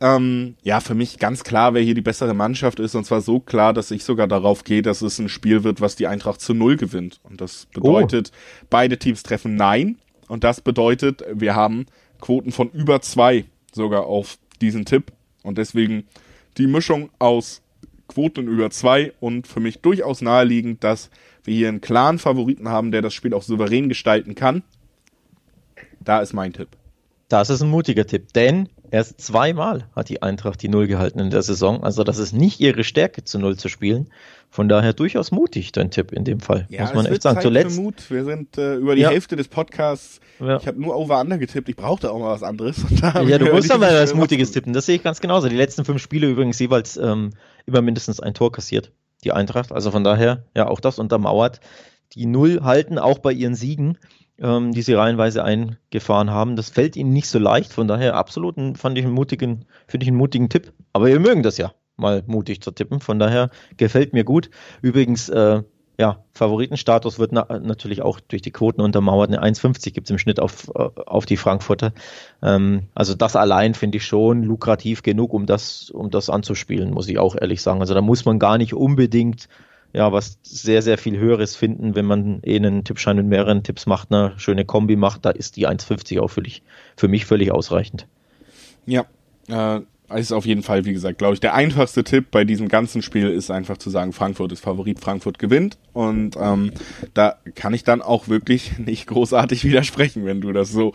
ähm, ja, für mich ganz klar, wer hier die bessere Mannschaft ist, und zwar so klar, dass ich sogar darauf gehe, dass es ein Spiel wird, was die Eintracht zu Null gewinnt. Und das bedeutet, oh. beide Teams treffen Nein. Und das bedeutet, wir haben Quoten von über zwei sogar auf diesen Tipp. Und deswegen die Mischung aus Quoten über zwei und für mich durchaus naheliegend, dass wir hier einen klaren Favoriten haben, der das Spiel auch souverän gestalten kann. Da ist mein Tipp. Das ist ein mutiger Tipp, denn erst zweimal hat die Eintracht die Null gehalten in der Saison. Also das ist nicht ihre Stärke, zu Null zu spielen. Von daher durchaus mutig, dein Tipp in dem Fall. Ja, muss man echt sagen. Zeit Zuletzt. Mut. Wir sind äh, über die ja. Hälfte des Podcasts. Ja. Ich habe nur Over-Under getippt. Ich brauchte auch mal was anderes. [laughs] ja, du musst aber was Mutiges tippen. Das sehe ich ganz genauso. Die letzten fünf Spiele übrigens jeweils ähm, immer mindestens ein Tor kassiert. Die Eintracht. Also von daher, ja, auch das untermauert. Die Null halten auch bei ihren Siegen ähm, die sie reihenweise eingefahren haben. Das fällt ihnen nicht so leicht, von daher absolut fand ich einen mutigen, finde ich einen mutigen Tipp. Aber wir mögen das ja, mal mutig zu tippen. Von daher gefällt mir gut. Übrigens, äh, ja, Favoritenstatus wird na natürlich auch durch die Quoten untermauert. Eine 1,50 gibt es im Schnitt auf, äh, auf die Frankfurter. Ähm, also das allein finde ich schon lukrativ genug, um das, um das anzuspielen, muss ich auch ehrlich sagen. Also da muss man gar nicht unbedingt ja, was sehr, sehr viel Höheres finden, wenn man eh einen Tippschein mit mehreren Tipps macht, eine schöne Kombi macht, da ist die 1,50 auch völlig, für mich völlig ausreichend. Ja, äh, ist auf jeden Fall, wie gesagt, glaube ich, der einfachste Tipp bei diesem ganzen Spiel ist einfach zu sagen, Frankfurt ist Favorit, Frankfurt gewinnt. Und ähm, da kann ich dann auch wirklich [laughs] nicht großartig widersprechen, wenn du das so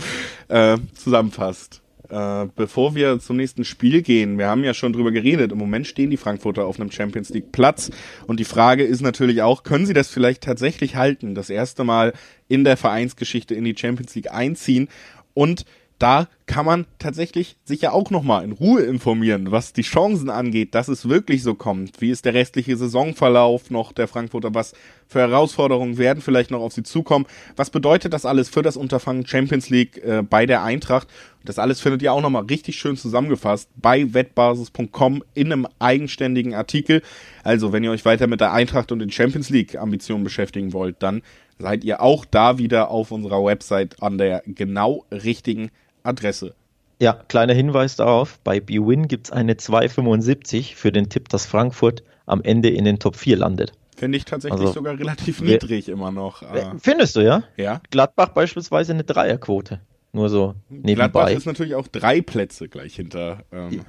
äh, zusammenfasst. Äh, bevor wir zum nächsten Spiel gehen, wir haben ja schon drüber geredet, im Moment stehen die Frankfurter auf einem Champions League Platz. Und die Frage ist natürlich auch, können sie das vielleicht tatsächlich halten, das erste Mal in der Vereinsgeschichte in die Champions League einziehen? Und da kann man tatsächlich sich ja auch nochmal in Ruhe informieren, was die Chancen angeht, dass es wirklich so kommt. Wie ist der restliche Saisonverlauf noch der Frankfurter? Was für Herausforderungen werden vielleicht noch auf sie zukommen? Was bedeutet das alles für das Unterfangen Champions League äh, bei der Eintracht? Das alles findet ihr auch nochmal richtig schön zusammengefasst bei wettbasis.com in einem eigenständigen Artikel. Also, wenn ihr euch weiter mit der Eintracht und den Champions League Ambitionen beschäftigen wollt, dann seid ihr auch da wieder auf unserer Website an der genau richtigen Adresse. Ja, kleiner Hinweis darauf, bei BWin gibt es eine 2,75 für den Tipp, dass Frankfurt am Ende in den Top 4 landet. Finde ich tatsächlich also, sogar relativ niedrig immer noch. Findest du, ja? Ja. Gladbach beispielsweise eine Dreierquote. Nur so nebenbei. Gladbach ist natürlich auch drei Plätze gleich hinter ähm,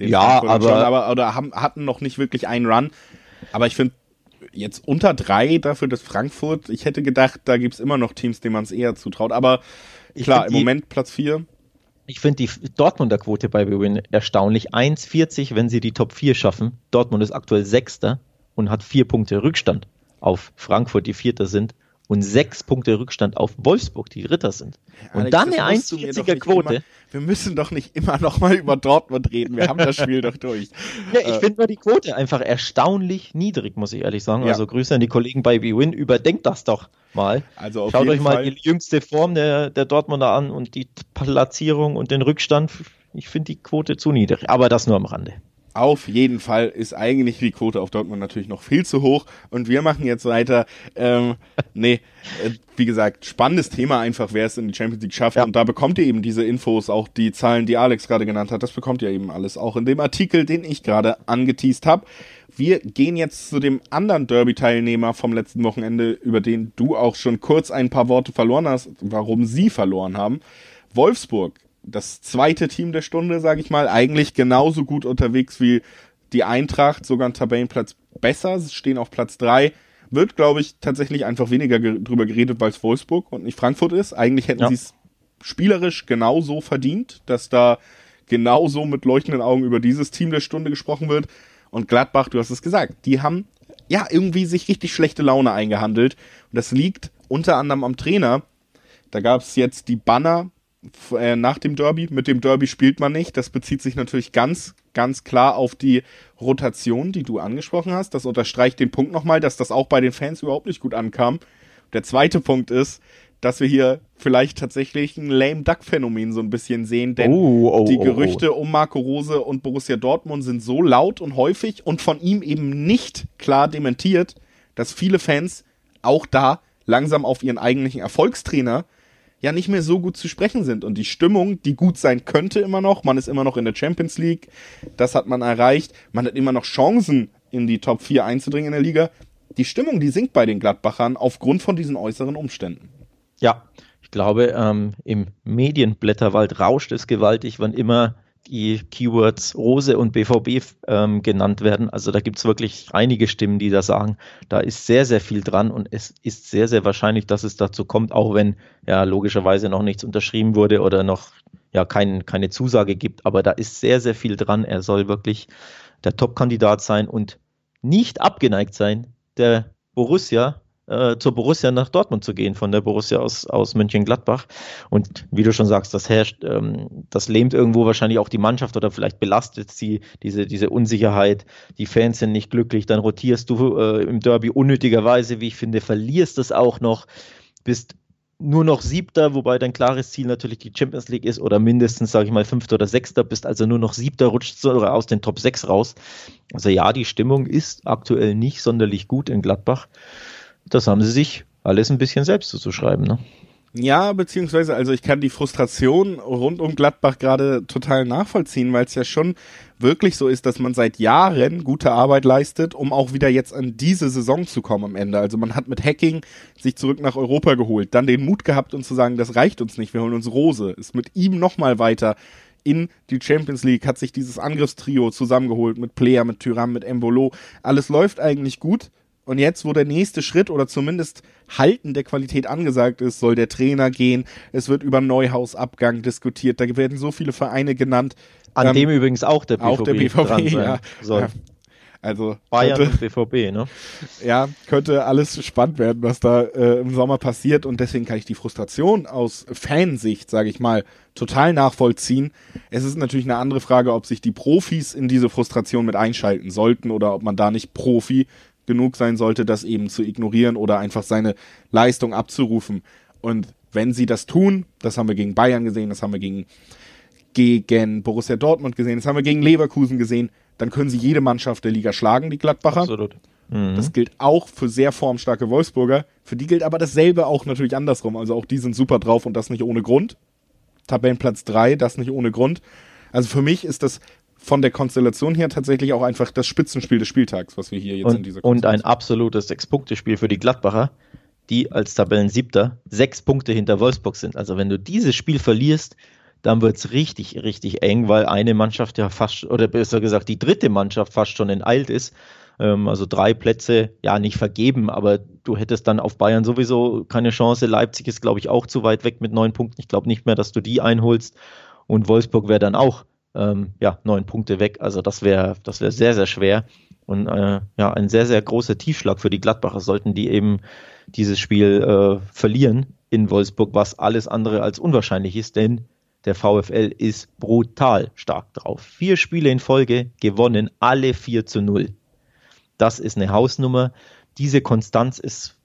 den Ja, aber, schon, aber oder haben, hatten noch nicht wirklich einen Run. Aber ich finde jetzt unter drei dafür, dass Frankfurt, ich hätte gedacht, da gibt es immer noch Teams, denen man es eher zutraut. Aber klar, im die, Moment Platz vier. Ich finde die Dortmunder Quote bei Bewin erstaunlich. 1,40, wenn sie die Top 4 schaffen. Dortmund ist aktuell Sechster und hat vier Punkte Rückstand auf Frankfurt, die Vierter sind und sechs Punkte Rückstand auf Wolfsburg, die Dritter sind. Und Alex, dann eine 1,40er Quote. Immer, wir müssen doch nicht immer noch mal über Dortmund reden. Wir haben das Spiel [laughs] doch durch. Ja, ich äh, finde nur die Quote einfach erstaunlich niedrig, muss ich ehrlich sagen. Ja. Also Grüße an die Kollegen bei BWin. Überdenkt das doch mal. Also Schaut euch mal Fall. die jüngste Form der, der Dortmunder an und die Platzierung und den Rückstand. Ich finde die Quote zu niedrig. Aber das nur am Rande. Auf jeden Fall ist eigentlich die Quote auf Dortmund natürlich noch viel zu hoch. Und wir machen jetzt weiter. Ähm, nee, äh, wie gesagt, spannendes Thema einfach, wer es in die Champions League schafft. Ja. Und da bekommt ihr eben diese Infos, auch die Zahlen, die Alex gerade genannt hat. Das bekommt ihr eben alles auch in dem Artikel, den ich gerade angeteased habe. Wir gehen jetzt zu dem anderen Derby-Teilnehmer vom letzten Wochenende, über den du auch schon kurz ein paar Worte verloren hast, warum sie verloren haben. Wolfsburg das zweite Team der Stunde, sage ich mal, eigentlich genauso gut unterwegs wie die Eintracht, sogar ein Tabellenplatz besser, sie stehen auf Platz drei. Wird, glaube ich, tatsächlich einfach weniger ge drüber geredet, weil es Wolfsburg und nicht Frankfurt ist. Eigentlich hätten ja. sie es spielerisch genauso verdient, dass da genauso mit leuchtenden Augen über dieses Team der Stunde gesprochen wird. Und Gladbach, du hast es gesagt, die haben ja irgendwie sich richtig schlechte Laune eingehandelt. Und das liegt unter anderem am Trainer. Da gab es jetzt die Banner äh, nach dem Derby. Mit dem Derby spielt man nicht. Das bezieht sich natürlich ganz, ganz klar auf die Rotation, die du angesprochen hast. Das unterstreicht den Punkt nochmal, dass das auch bei den Fans überhaupt nicht gut ankam. Der zweite Punkt ist, dass wir hier vielleicht tatsächlich ein Lame Duck Phänomen so ein bisschen sehen, denn oh, oh, die oh, oh. Gerüchte um Marco Rose und Borussia Dortmund sind so laut und häufig und von ihm eben nicht klar dementiert, dass viele Fans auch da langsam auf ihren eigentlichen Erfolgstrainer ja nicht mehr so gut zu sprechen sind. Und die Stimmung, die gut sein könnte immer noch, man ist immer noch in der Champions League, das hat man erreicht, man hat immer noch Chancen, in die Top 4 einzudringen in der Liga. Die Stimmung, die sinkt bei den Gladbachern aufgrund von diesen äußeren Umständen. Ja, ich glaube, ähm, im Medienblätterwald rauscht es gewaltig, wann immer die Keywords Rose und BVB ähm, genannt werden. Also da gibt es wirklich einige Stimmen, die da sagen, da ist sehr, sehr viel dran und es ist sehr, sehr wahrscheinlich, dass es dazu kommt, auch wenn ja logischerweise noch nichts unterschrieben wurde oder noch ja kein, keine Zusage gibt. Aber da ist sehr, sehr viel dran. Er soll wirklich der Top-Kandidat sein und nicht abgeneigt sein, der Borussia äh, zur Borussia nach Dortmund zu gehen, von der Borussia aus, aus Mönchengladbach. Und wie du schon sagst, das herrscht, ähm, das lähmt irgendwo wahrscheinlich auch die Mannschaft oder vielleicht belastet sie diese, diese Unsicherheit. Die Fans sind nicht glücklich, dann rotierst du äh, im Derby unnötigerweise, wie ich finde, verlierst es auch noch, bist nur noch Siebter, wobei dein klares Ziel natürlich die Champions League ist oder mindestens, sage ich mal, Fünfter oder Sechster, bist also nur noch Siebter, rutscht aus den Top 6 raus. Also ja, die Stimmung ist aktuell nicht sonderlich gut in Gladbach das haben sie sich alles ein bisschen selbst zuzuschreiben, ne? Ja, beziehungsweise, also ich kann die Frustration rund um Gladbach gerade total nachvollziehen, weil es ja schon wirklich so ist, dass man seit Jahren gute Arbeit leistet, um auch wieder jetzt an diese Saison zu kommen am Ende. Also man hat mit Hacking sich zurück nach Europa geholt, dann den Mut gehabt und zu sagen, das reicht uns nicht, wir holen uns Rose, ist mit ihm nochmal weiter in die Champions League, hat sich dieses Angriffstrio zusammengeholt mit Player, mit Tyram, mit Embolo. Alles läuft eigentlich gut. Und jetzt, wo der nächste Schritt oder zumindest Halten der Qualität angesagt ist, soll der Trainer gehen. Es wird über Neuhausabgang diskutiert. Da werden so viele Vereine genannt. An ähm, dem übrigens auch der BVB, auch der BVB ja. Soll. ja. Also Bayern könnte, und BVB, ne? Ja, könnte alles spannend werden, was da äh, im Sommer passiert und deswegen kann ich die Frustration aus Fansicht, sage ich mal, total nachvollziehen. Es ist natürlich eine andere Frage, ob sich die Profis in diese Frustration mit einschalten sollten oder ob man da nicht Profi genug sein sollte, das eben zu ignorieren oder einfach seine Leistung abzurufen. Und wenn sie das tun, das haben wir gegen Bayern gesehen, das haben wir gegen, gegen Borussia Dortmund gesehen, das haben wir gegen Leverkusen gesehen, dann können sie jede Mannschaft der Liga schlagen, die Gladbacher. Absolut. Mhm. Das gilt auch für sehr formstarke Wolfsburger. Für die gilt aber dasselbe auch natürlich andersrum. Also auch die sind super drauf und das nicht ohne Grund. Tabellenplatz 3, das nicht ohne Grund. Also für mich ist das von der Konstellation her tatsächlich auch einfach das Spitzenspiel des Spieltags, was wir hier jetzt und, in dieser Und ein absolutes Sechs-Punkte-Spiel für die Gladbacher, die als Tabellensiebter sechs Punkte hinter Wolfsburg sind. Also wenn du dieses Spiel verlierst, dann wird es richtig, richtig eng, weil eine Mannschaft ja fast, oder besser gesagt, die dritte Mannschaft fast schon enteilt ist. Ähm, also drei Plätze, ja, nicht vergeben, aber du hättest dann auf Bayern sowieso keine Chance. Leipzig ist, glaube ich, auch zu weit weg mit neun Punkten. Ich glaube nicht mehr, dass du die einholst. Und Wolfsburg wäre dann auch ähm, ja, neun Punkte weg. Also das wäre das wäre sehr, sehr schwer. Und äh, ja, ein sehr, sehr großer Tiefschlag für die Gladbacher, sollten die eben dieses Spiel äh, verlieren in Wolfsburg, was alles andere als unwahrscheinlich ist, denn der VfL ist brutal stark drauf. Vier Spiele in Folge gewonnen, alle 4 zu 0. Das ist eine Hausnummer. Diese Konstanz ist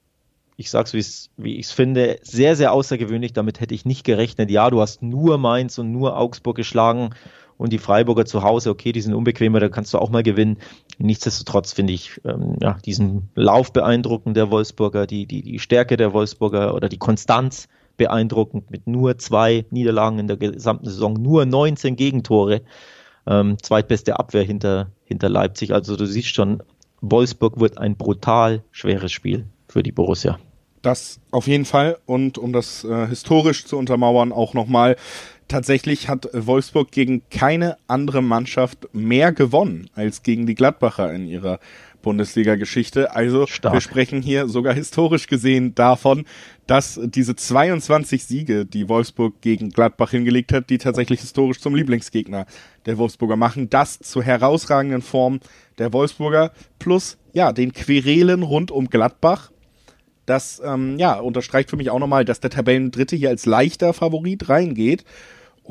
ich sag's, wie ich es finde, sehr, sehr außergewöhnlich. Damit hätte ich nicht gerechnet. Ja, du hast nur Mainz und nur Augsburg geschlagen und die Freiburger zu Hause, okay, die sind unbequemer, da kannst du auch mal gewinnen. Nichtsdestotrotz finde ich ähm, ja, diesen Lauf beeindruckend der Wolfsburger, die, die, die Stärke der Wolfsburger oder die Konstanz beeindruckend mit nur zwei Niederlagen in der gesamten Saison, nur 19 Gegentore, ähm, zweitbeste Abwehr hinter, hinter Leipzig. Also du siehst schon, Wolfsburg wird ein brutal schweres Spiel für die Borussia. Das auf jeden Fall. Und um das äh, historisch zu untermauern, auch nochmal tatsächlich hat Wolfsburg gegen keine andere Mannschaft mehr gewonnen als gegen die Gladbacher in ihrer Bundesliga-Geschichte. Also Stark. wir sprechen hier sogar historisch gesehen davon, dass diese 22 Siege, die Wolfsburg gegen Gladbach hingelegt hat, die tatsächlich historisch zum Lieblingsgegner der Wolfsburger machen. Das zur herausragenden Form der Wolfsburger plus ja den Querelen rund um Gladbach. Das ähm, ja unterstreicht für mich auch nochmal, dass der Tabellendritte hier als leichter Favorit reingeht.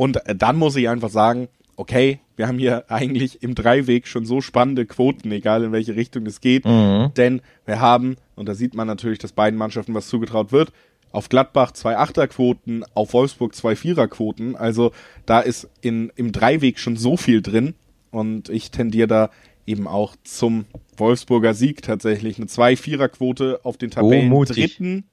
Und dann muss ich einfach sagen, okay, wir haben hier eigentlich im Dreiweg schon so spannende Quoten, egal in welche Richtung es geht. Mhm. Denn wir haben, und da sieht man natürlich, dass beiden Mannschaften was zugetraut wird, auf Gladbach zwei Achterquoten, auf Wolfsburg zwei Viererquoten. Also da ist in, im Dreiweg schon so viel drin. Und ich tendiere da eben auch zum Wolfsburger Sieg tatsächlich. Eine zwei Viererquote auf den Tabellen oh, dritten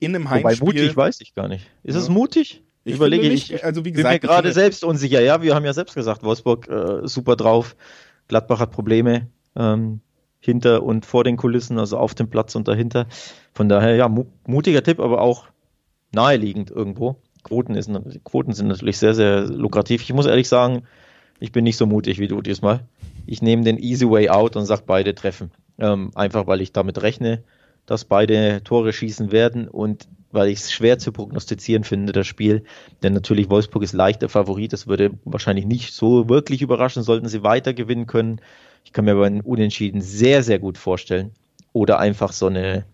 in einem Heimspiel. Wobei mutig weiß ich gar nicht. Ist ja. es mutig? Ich überlege, nicht, ich also wie gesagt, bin mir gerade selbst unsicher. Ja, wir haben ja selbst gesagt, Wolfsburg äh, super drauf, Gladbach hat Probleme ähm, hinter und vor den Kulissen, also auf dem Platz und dahinter. Von daher, ja, mu mutiger Tipp, aber auch naheliegend irgendwo. Quoten, ist, Quoten sind natürlich sehr, sehr lukrativ. Ich muss ehrlich sagen, ich bin nicht so mutig wie du diesmal. Ich nehme den Easy Way Out und sage beide treffen. Ähm, einfach weil ich damit rechne, dass beide Tore schießen werden und weil ich es schwer zu prognostizieren finde, das Spiel. Denn natürlich Wolfsburg ist leichter Favorit. Das würde wahrscheinlich nicht so wirklich überraschen, sollten sie weiter gewinnen können. Ich kann mir aber einen Unentschieden sehr, sehr gut vorstellen. Oder einfach so eine,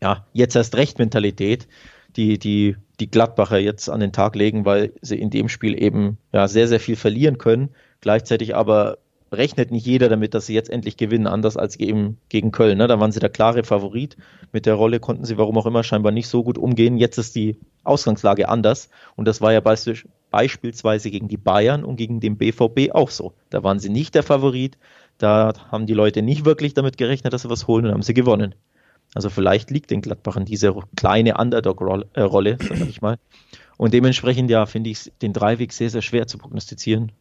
ja, jetzt erst recht Mentalität, die, die, die Gladbacher jetzt an den Tag legen, weil sie in dem Spiel eben, ja, sehr, sehr viel verlieren können. Gleichzeitig aber rechnet nicht jeder damit, dass sie jetzt endlich gewinnen, anders als eben gegen Köln. Ne? Da waren sie der klare Favorit. Mit der Rolle konnten sie, warum auch immer, scheinbar nicht so gut umgehen. Jetzt ist die Ausgangslage anders. Und das war ja beispielsweise gegen die Bayern und gegen den BVB auch so. Da waren sie nicht der Favorit. Da haben die Leute nicht wirklich damit gerechnet, dass sie was holen und haben sie gewonnen. Also vielleicht liegt den Gladbachern diese kleine Underdog-Rolle, äh, sag ich mal. Und dementsprechend, ja, finde ich den Dreiweg sehr, sehr schwer zu prognostizieren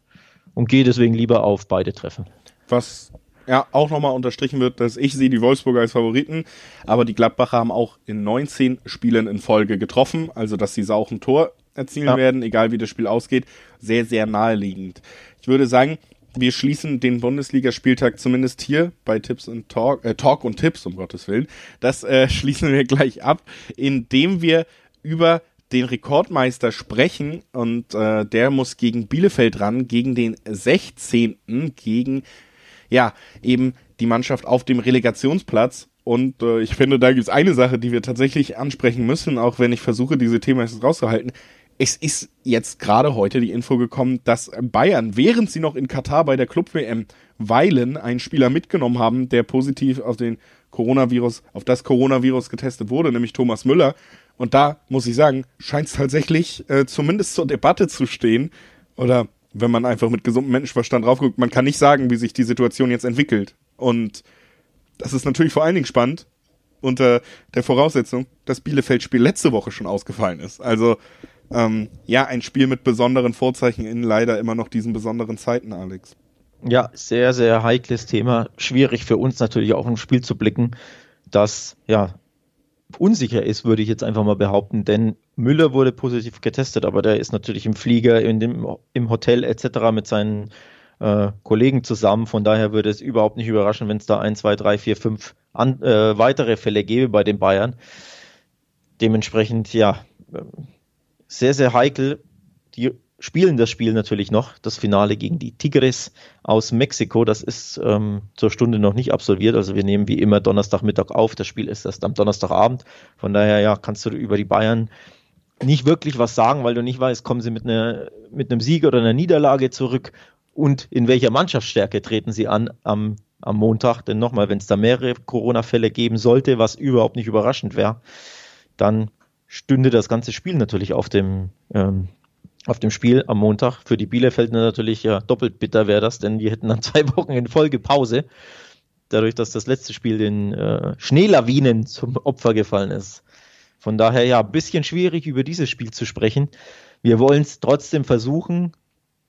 und gehe deswegen lieber auf beide Treffen. Was ja auch nochmal unterstrichen wird, dass ich sehe die Wolfsburger als Favoriten, aber die Gladbacher haben auch in 19 Spielen in Folge getroffen, also dass sie auch ein Tor erzielen ja. werden, egal wie das Spiel ausgeht, sehr, sehr naheliegend. Ich würde sagen, wir schließen den Bundesligaspieltag zumindest hier bei Tipps und Talk, äh, Talk und Tipps, um Gottes Willen. Das äh, [laughs] schließen wir gleich ab, indem wir über den Rekordmeister sprechen und äh, der muss gegen Bielefeld ran, gegen den 16. gegen ja eben die Mannschaft auf dem Relegationsplatz. Und äh, ich finde, da gibt es eine Sache, die wir tatsächlich ansprechen müssen, auch wenn ich versuche, diese Themen jetzt rauszuhalten. Es ist jetzt gerade heute die Info gekommen, dass Bayern, während sie noch in Katar bei der Club-WM weilen, einen Spieler mitgenommen haben, der positiv auf den Coronavirus, auf das Coronavirus getestet wurde, nämlich Thomas Müller. Und da muss ich sagen, scheint es tatsächlich äh, zumindest zur Debatte zu stehen. Oder wenn man einfach mit gesundem Menschenverstand draufguckt, man kann nicht sagen, wie sich die Situation jetzt entwickelt. Und das ist natürlich vor allen Dingen spannend unter der Voraussetzung, dass Bielefeld-Spiel letzte Woche schon ausgefallen ist. Also ähm, ja, ein Spiel mit besonderen Vorzeichen in leider immer noch diesen besonderen Zeiten, Alex. Ja, sehr, sehr heikles Thema. Schwierig für uns natürlich auch im Spiel zu blicken, das ja unsicher ist, würde ich jetzt einfach mal behaupten, denn Müller wurde positiv getestet, aber der ist natürlich im Flieger, in dem, im Hotel etc. mit seinen äh, Kollegen zusammen. Von daher würde es überhaupt nicht überraschen, wenn es da ein, zwei, drei, vier, fünf an, äh, weitere Fälle gäbe bei den Bayern. Dementsprechend, ja, sehr, sehr heikel. Die spielen das Spiel natürlich noch, das Finale gegen die Tigres aus Mexiko. Das ist ähm, zur Stunde noch nicht absolviert. Also wir nehmen wie immer Donnerstagmittag auf. Das Spiel ist erst am Donnerstagabend. Von daher ja, kannst du über die Bayern nicht wirklich was sagen, weil du nicht weißt, kommen sie mit, einer, mit einem Sieg oder einer Niederlage zurück und in welcher Mannschaftsstärke treten sie an am, am Montag. Denn nochmal, wenn es da mehrere Corona-Fälle geben sollte, was überhaupt nicht überraschend wäre, dann stünde das ganze Spiel natürlich auf dem ähm, auf dem Spiel am Montag. Für die Bielefelder natürlich ja doppelt bitter wäre das, denn die hätten dann [laughs] zwei Wochen in Folge Pause. Dadurch, dass das letzte Spiel den äh, Schneelawinen zum Opfer gefallen ist. Von daher ja, ein bisschen schwierig über dieses Spiel zu sprechen. Wir wollen es trotzdem versuchen,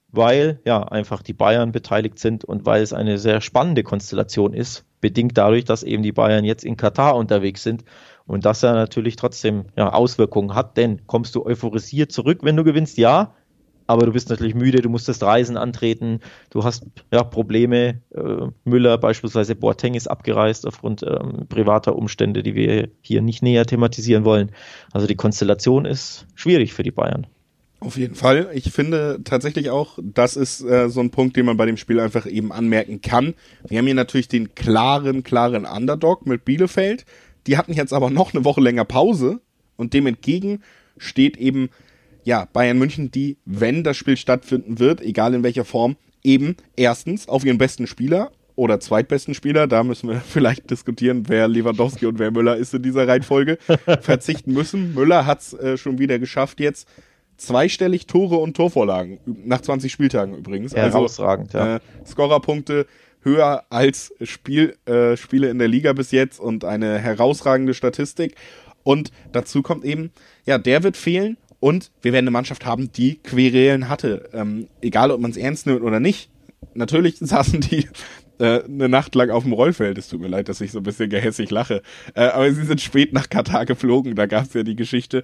weil ja einfach die Bayern beteiligt sind und weil es eine sehr spannende Konstellation ist, bedingt dadurch, dass eben die Bayern jetzt in Katar unterwegs sind und das ja natürlich trotzdem ja, Auswirkungen hat, denn kommst du euphorisiert zurück, wenn du gewinnst? Ja, aber du bist natürlich müde, du musst das Reisen antreten, du hast ja Probleme. Äh, Müller beispielsweise, Boateng ist abgereist aufgrund ähm, privater Umstände, die wir hier nicht näher thematisieren wollen. Also die Konstellation ist schwierig für die Bayern. Auf jeden Fall. Ich finde tatsächlich auch, das ist äh, so ein Punkt, den man bei dem Spiel einfach eben anmerken kann. Wir haben hier natürlich den klaren, klaren Underdog mit Bielefeld. Die hatten jetzt aber noch eine Woche länger Pause und dem entgegen steht eben ja, Bayern München, die, wenn das Spiel stattfinden wird, egal in welcher Form, eben erstens auf ihren besten Spieler oder zweitbesten Spieler, da müssen wir [laughs] vielleicht diskutieren, wer Lewandowski und wer Müller ist in dieser Reihenfolge, [laughs] verzichten müssen. Müller hat es äh, schon wieder geschafft jetzt. Zweistellig Tore und Torvorlagen, nach 20 Spieltagen übrigens. Also, Herausragend, ja. Äh, Scorerpunkte höher als Spiel, äh, Spiele in der Liga bis jetzt und eine herausragende Statistik. Und dazu kommt eben, ja, der wird fehlen und wir werden eine Mannschaft haben, die Querelen hatte. Ähm, egal, ob man es ernst nimmt oder nicht. Natürlich [laughs] saßen die äh, eine Nacht lang auf dem Rollfeld. Es tut mir leid, dass ich so ein bisschen gehässig lache. Äh, aber sie sind spät nach Katar geflogen. Da gab es ja die Geschichte.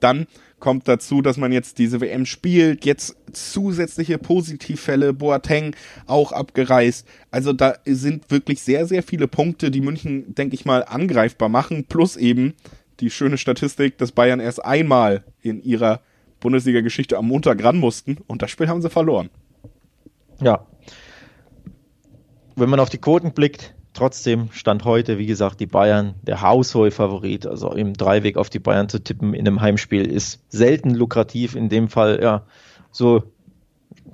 Dann kommt dazu, dass man jetzt diese WM spielt, jetzt zusätzliche Positivfälle, Boateng auch abgereist. Also da sind wirklich sehr, sehr viele Punkte, die München, denke ich mal, angreifbar machen, plus eben die schöne Statistik, dass Bayern erst einmal in ihrer Bundesliga-Geschichte am Montag ran mussten und das Spiel haben sie verloren. Ja. Wenn man auf die Quoten blickt, trotzdem stand heute, wie gesagt, die Bayern der haushohe Favorit. Also im Dreiweg auf die Bayern zu tippen in einem Heimspiel ist selten lukrativ. In dem Fall, ja, so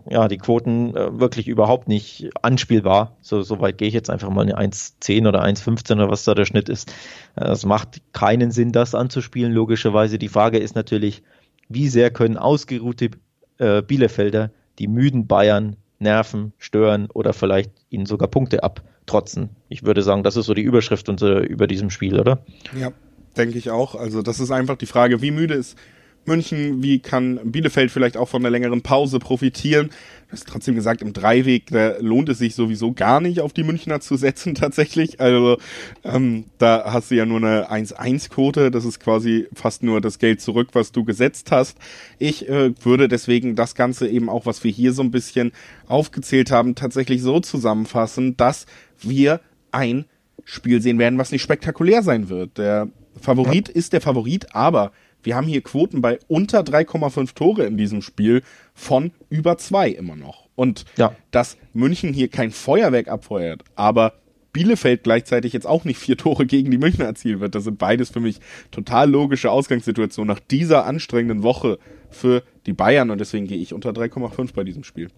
ja, die Quoten äh, wirklich überhaupt nicht anspielbar. So, so weit gehe ich jetzt einfach mal eine 1,10 oder 1,15 oder was da der Schnitt ist. Äh, es macht keinen Sinn, das anzuspielen, logischerweise. Die Frage ist natürlich, wie sehr können ausgeruhte äh, Bielefelder die müden Bayern nerven, stören oder vielleicht ihnen sogar Punkte abtrotzen. Ich würde sagen, das ist so die Überschrift unter, über diesem Spiel, oder? Ja, denke ich auch. Also das ist einfach die Frage, wie müde ist München, wie kann Bielefeld vielleicht auch von einer längeren Pause profitieren? Du hast trotzdem gesagt, im Dreiweg, da lohnt es sich sowieso gar nicht, auf die Münchner zu setzen [laughs] tatsächlich. Also ähm, da hast du ja nur eine 1-1-Quote, das ist quasi fast nur das Geld zurück, was du gesetzt hast. Ich äh, würde deswegen das Ganze eben auch, was wir hier so ein bisschen aufgezählt haben, tatsächlich so zusammenfassen, dass wir ein Spiel sehen werden, was nicht spektakulär sein wird. Der Favorit ja. ist der Favorit, aber wir haben hier Quoten bei unter 3,5 Tore in diesem Spiel von über zwei immer noch. Und ja. dass München hier kein Feuerwerk abfeuert, aber Bielefeld gleichzeitig jetzt auch nicht vier Tore gegen die Münchner erzielen wird. Das sind beides für mich total logische Ausgangssituationen nach dieser anstrengenden Woche für die Bayern und deswegen gehe ich unter 3,5 bei diesem Spiel.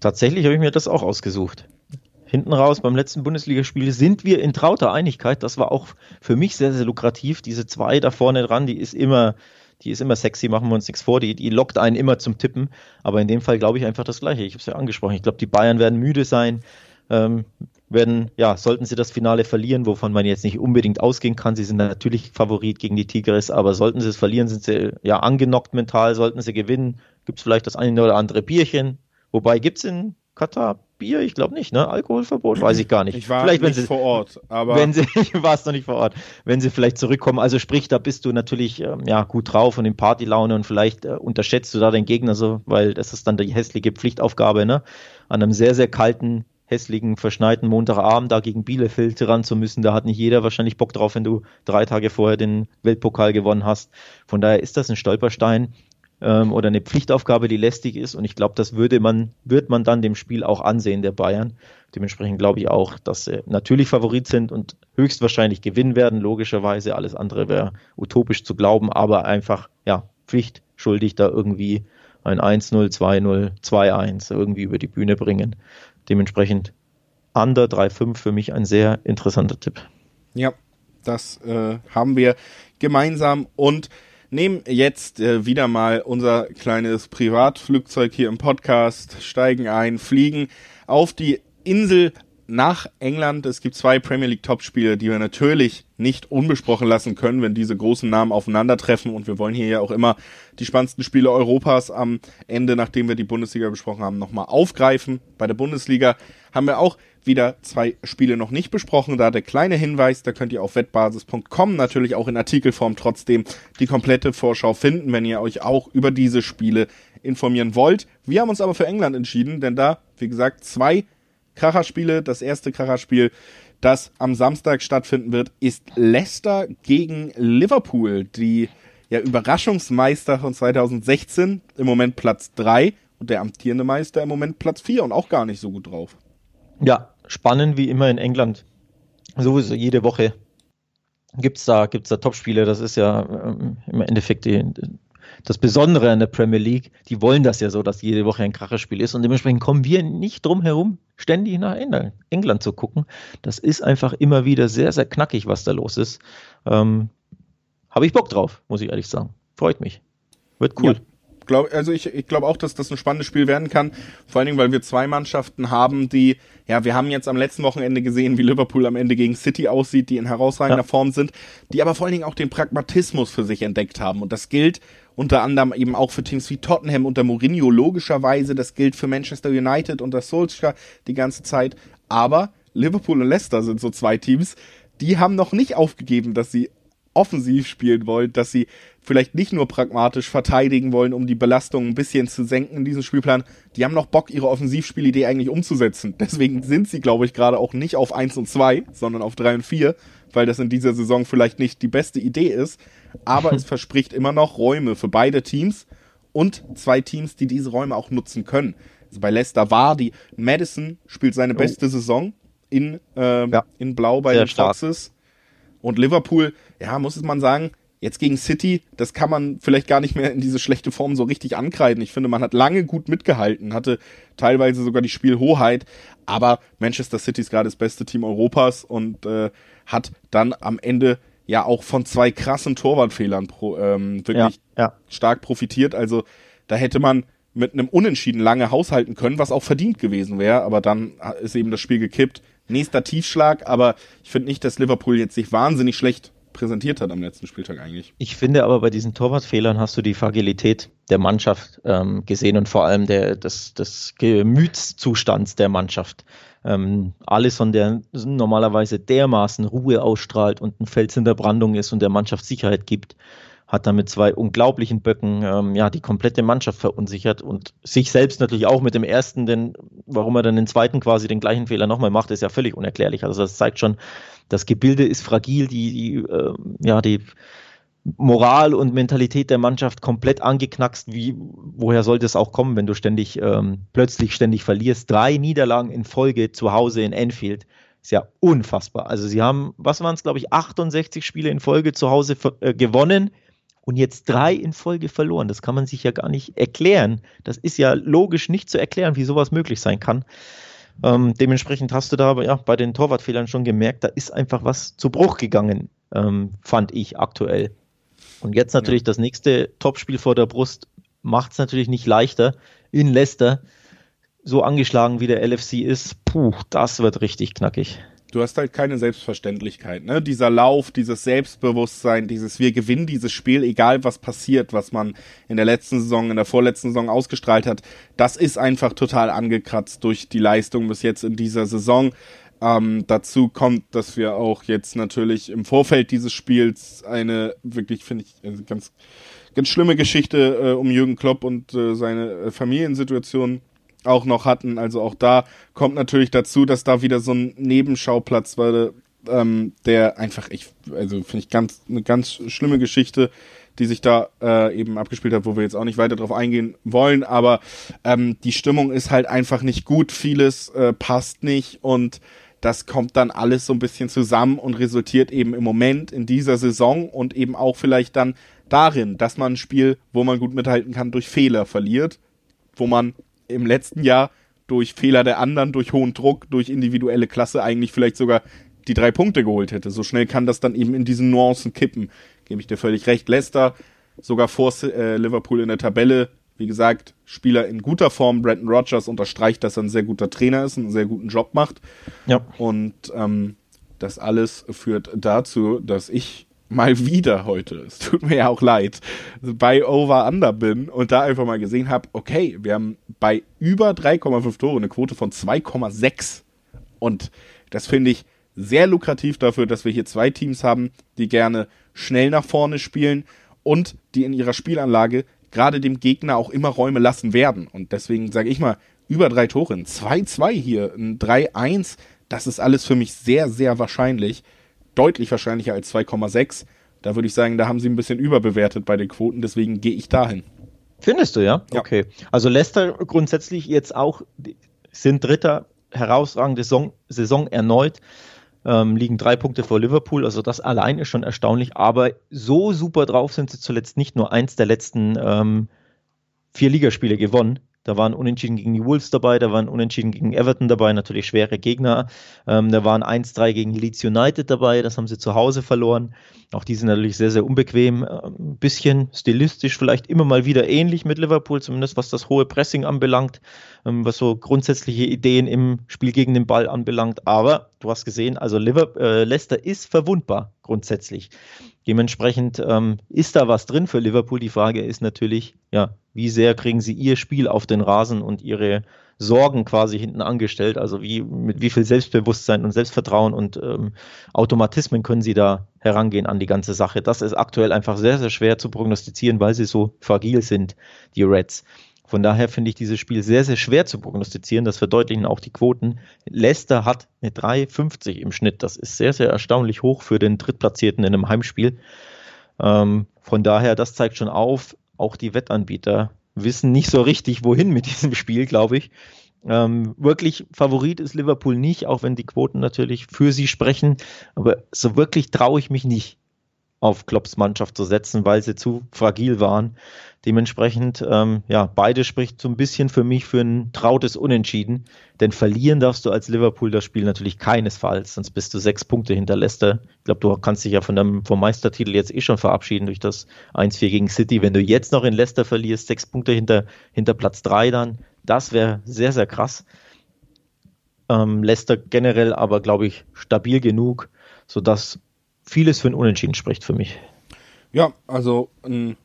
Tatsächlich habe ich mir das auch ausgesucht hinten raus beim letzten Bundesligaspiel sind wir in trauter Einigkeit. Das war auch für mich sehr, sehr lukrativ. Diese zwei da vorne dran, die ist immer, die ist immer sexy, machen wir uns nichts vor. Die, die lockt einen immer zum Tippen. Aber in dem Fall glaube ich einfach das Gleiche. Ich habe es ja angesprochen. Ich glaube, die Bayern werden müde sein. Ähm, werden, ja, sollten sie das Finale verlieren, wovon man jetzt nicht unbedingt ausgehen kann, sie sind natürlich Favorit gegen die Tigres, aber sollten sie es verlieren, sind sie ja angenockt mental, sollten sie gewinnen, gibt es vielleicht das eine oder andere Bierchen. Wobei gibt es in Katar Bier? Ich glaube nicht, ne? Alkoholverbot? Weiß ich gar nicht. Ich war vielleicht, nicht sie, vor Ort, aber. Wenn sie, [laughs] ich war es noch nicht vor Ort. Wenn sie vielleicht zurückkommen, also sprich, da bist du natürlich ähm, ja, gut drauf und in Partylaune und vielleicht äh, unterschätzt du da den Gegner so, weil das ist dann die hässliche Pflichtaufgabe, ne? An einem sehr, sehr kalten, hässlichen, verschneiten Montagabend da gegen Bielefeld ran zu müssen. Da hat nicht jeder wahrscheinlich Bock drauf, wenn du drei Tage vorher den Weltpokal gewonnen hast. Von daher ist das ein Stolperstein ähm, oder eine Pflichtaufgabe, die lästig ist. Und ich glaube, das würde man, wird man dann dem Spiel auch ansehen, der Bayern. Dementsprechend glaube ich auch, dass sie natürlich Favorit sind und höchstwahrscheinlich gewinnen werden, logischerweise. Alles andere wäre utopisch zu glauben, aber einfach, ja, pflichtschuldig da irgendwie ein 1-0, 2-0, 2-1 irgendwie über die Bühne bringen. Dementsprechend Under 3-5 für mich ein sehr interessanter Tipp. Ja, das äh, haben wir gemeinsam und nehmen jetzt äh, wieder mal unser kleines Privatflugzeug hier im Podcast, steigen ein, fliegen auf die Insel nach England. Es gibt zwei Premier League Topspiele, die wir natürlich nicht unbesprochen lassen können, wenn diese großen Namen aufeinandertreffen. Und wir wollen hier ja auch immer die spannendsten Spiele Europas am Ende, nachdem wir die Bundesliga besprochen haben, nochmal aufgreifen. Bei der Bundesliga haben wir auch wieder zwei Spiele noch nicht besprochen. Da der kleine Hinweis, da könnt ihr auf wettbasis.com natürlich auch in Artikelform trotzdem die komplette Vorschau finden, wenn ihr euch auch über diese Spiele informieren wollt. Wir haben uns aber für England entschieden, denn da, wie gesagt, zwei Kracherspiele. Das erste Kracherspiel, das am Samstag stattfinden wird, ist Leicester gegen Liverpool, die ja Überraschungsmeister von 2016, im Moment Platz 3 und der amtierende Meister im Moment Platz 4 und auch gar nicht so gut drauf. Ja, spannend wie immer in England. Sowieso jede Woche gibt es da, gibt's da Topspiele. Das ist ja ähm, im Endeffekt die, das Besondere an der Premier League. Die wollen das ja so, dass jede Woche ein Kracherspiel ist. Und dementsprechend kommen wir nicht drum herum, ständig nach England zu gucken. Das ist einfach immer wieder sehr, sehr knackig, was da los ist. Ähm, Habe ich Bock drauf, muss ich ehrlich sagen. Freut mich. Wird cool. Ja glaub, also ich, ich glaube auch, dass das ein spannendes Spiel werden kann. Vor allen Dingen, weil wir zwei Mannschaften haben, die, ja, wir haben jetzt am letzten Wochenende gesehen, wie Liverpool am Ende gegen City aussieht, die in herausragender ja. Form sind, die aber vor allen Dingen auch den Pragmatismus für sich entdeckt haben. Und das gilt unter anderem eben auch für Teams wie Tottenham unter Mourinho, logischerweise. Das gilt für Manchester United unter Solskjaer die ganze Zeit. Aber Liverpool und Leicester sind so zwei Teams, die haben noch nicht aufgegeben, dass sie offensiv spielen wollen, dass sie vielleicht nicht nur pragmatisch verteidigen wollen, um die Belastung ein bisschen zu senken in diesem Spielplan. Die haben noch Bock, ihre Offensivspielidee eigentlich umzusetzen. Deswegen sind sie, glaube ich, gerade auch nicht auf 1 und 2, sondern auf 3 und 4, weil das in dieser Saison vielleicht nicht die beste Idee ist. Aber [laughs] es verspricht immer noch Räume für beide Teams und zwei Teams, die diese Räume auch nutzen können. Also bei Leicester war die Madison spielt seine oh. beste Saison in, äh, ja. in Blau bei Sehr den Foxes. Und Liverpool, ja, muss man sagen, jetzt gegen City, das kann man vielleicht gar nicht mehr in diese schlechte Form so richtig ankreiden. Ich finde, man hat lange gut mitgehalten, hatte teilweise sogar die Spielhoheit, aber Manchester City ist gerade das beste Team Europas und äh, hat dann am Ende ja auch von zwei krassen Torwartfehlern pro, ähm, wirklich ja, ja. stark profitiert. Also da hätte man mit einem Unentschieden lange haushalten können, was auch verdient gewesen wäre, aber dann ist eben das Spiel gekippt nächster Tiefschlag, aber ich finde nicht, dass Liverpool jetzt sich wahnsinnig schlecht präsentiert hat am letzten Spieltag eigentlich. Ich finde aber bei diesen Torwartfehlern hast du die Fragilität der Mannschaft ähm, gesehen und vor allem der, des, des Gemütszustands der Mannschaft. Ähm, Alisson, der normalerweise dermaßen Ruhe ausstrahlt und ein Fels in der Brandung ist und der Mannschaft Sicherheit gibt, hat dann mit zwei unglaublichen Böcken ähm, ja die komplette Mannschaft verunsichert und sich selbst natürlich auch mit dem ersten, denn warum er dann den zweiten quasi den gleichen Fehler nochmal macht, ist ja völlig unerklärlich. Also das zeigt schon, das Gebilde ist fragil, die, die äh, ja die Moral und Mentalität der Mannschaft komplett angeknackst. Wie, woher sollte es auch kommen, wenn du ständig ähm, plötzlich ständig verlierst? Drei Niederlagen in Folge zu Hause in Enfield ist ja unfassbar. Also sie haben, was waren es, glaube ich, 68 Spiele in Folge zu Hause äh, gewonnen und jetzt drei in Folge verloren. Das kann man sich ja gar nicht erklären. Das ist ja logisch nicht zu erklären, wie sowas möglich sein kann. Ähm, dementsprechend hast du da aber ja bei den Torwartfehlern schon gemerkt, da ist einfach was zu Bruch gegangen, ähm, fand ich aktuell. Und jetzt natürlich ja. das nächste Topspiel vor der Brust macht es natürlich nicht leichter in Leicester. So angeschlagen wie der LFC ist, puh, das wird richtig knackig du hast halt keine Selbstverständlichkeit, ne? Dieser Lauf, dieses Selbstbewusstsein, dieses wir gewinnen dieses Spiel, egal was passiert, was man in der letzten Saison, in der vorletzten Saison ausgestrahlt hat, das ist einfach total angekratzt durch die Leistung bis jetzt in dieser Saison. Ähm, dazu kommt, dass wir auch jetzt natürlich im Vorfeld dieses Spiels eine wirklich, finde ich, ganz, ganz schlimme Geschichte äh, um Jürgen Klopp und äh, seine äh, Familiensituation auch noch hatten. Also auch da kommt natürlich dazu, dass da wieder so ein Nebenschauplatz war, ähm, der einfach, ich, also finde ich ganz, eine ganz schlimme Geschichte, die sich da äh, eben abgespielt hat, wo wir jetzt auch nicht weiter drauf eingehen wollen, aber ähm, die Stimmung ist halt einfach nicht gut, vieles äh, passt nicht. Und das kommt dann alles so ein bisschen zusammen und resultiert eben im Moment in dieser Saison und eben auch vielleicht dann darin, dass man ein Spiel, wo man gut mithalten kann, durch Fehler verliert, wo man im letzten Jahr durch Fehler der anderen, durch hohen Druck, durch individuelle Klasse eigentlich vielleicht sogar die drei Punkte geholt hätte. So schnell kann das dann eben in diesen Nuancen kippen. Gebe ich dir völlig recht. Leicester sogar vor äh, Liverpool in der Tabelle. Wie gesagt, Spieler in guter Form. Brandon Rogers unterstreicht, dass er ein sehr guter Trainer ist und einen sehr guten Job macht. Ja. Und ähm, das alles führt dazu, dass ich mal [laughs] wieder heute, es tut mir ja auch leid, bei Over Under bin und da einfach mal gesehen habe, okay, wir haben bei über 3,5 Tore eine Quote von 2,6 und das finde ich sehr lukrativ dafür, dass wir hier zwei Teams haben, die gerne schnell nach vorne spielen und die in ihrer Spielanlage gerade dem Gegner auch immer Räume lassen werden. Und deswegen sage ich mal, über drei Tore, ein 2-2 hier, ein 3-1, das ist alles für mich sehr, sehr wahrscheinlich. Deutlich wahrscheinlicher als 2,6. Da würde ich sagen, da haben sie ein bisschen überbewertet bei den Quoten, deswegen gehe ich dahin. Findest du, ja? ja? Okay. Also Leicester grundsätzlich jetzt auch sind Dritter, herausragende Saison, Saison erneut, ähm, liegen drei Punkte vor Liverpool, also das allein ist schon erstaunlich, aber so super drauf sind sie zuletzt nicht nur eins der letzten ähm, vier Ligaspiele gewonnen, da waren Unentschieden gegen die Wolves dabei, da waren Unentschieden gegen Everton dabei, natürlich schwere Gegner. Ähm, da waren 1-3 gegen Leeds United dabei, das haben sie zu Hause verloren. Auch die sind natürlich sehr, sehr unbequem. Ein ähm, bisschen stilistisch vielleicht immer mal wieder ähnlich mit Liverpool, zumindest was das hohe Pressing anbelangt, ähm, was so grundsätzliche Ideen im Spiel gegen den Ball anbelangt. Aber du hast gesehen, also Liverpool, äh, Leicester ist verwundbar grundsätzlich. Dementsprechend ähm, ist da was drin für Liverpool. Die Frage ist natürlich, ja, wie sehr kriegen sie ihr Spiel auf den Rasen und ihre Sorgen quasi hinten angestellt? Also wie, mit wie viel Selbstbewusstsein und Selbstvertrauen und ähm, Automatismen können sie da herangehen an die ganze Sache? Das ist aktuell einfach sehr, sehr schwer zu prognostizieren, weil sie so fragil sind, die Reds. Von daher finde ich dieses Spiel sehr, sehr schwer zu prognostizieren. Das verdeutlichen auch die Quoten. Leicester hat eine 3,50 im Schnitt. Das ist sehr, sehr erstaunlich hoch für den Drittplatzierten in einem Heimspiel. Ähm, von daher, das zeigt schon auf, auch die Wettanbieter wissen nicht so richtig, wohin mit [laughs] diesem Spiel, glaube ich. Ähm, wirklich Favorit ist Liverpool nicht, auch wenn die Quoten natürlich für sie sprechen. Aber so wirklich traue ich mich nicht auf Klopps Mannschaft zu setzen, weil sie zu fragil waren. Dementsprechend, ähm, ja, beide spricht so ein bisschen für mich für ein trautes Unentschieden. Denn verlieren darfst du als Liverpool das Spiel natürlich keinesfalls, sonst bist du sechs Punkte hinter Leicester. Ich glaube, du kannst dich ja von dem, vom Meistertitel jetzt eh schon verabschieden durch das 1-4 gegen City. Wenn du jetzt noch in Leicester verlierst, sechs Punkte hinter, hinter Platz drei dann, das wäre sehr, sehr krass. Ähm, Leicester generell aber, glaube ich, stabil genug, sodass vieles für ein Unentschieden spricht für mich. Ja, also ähm,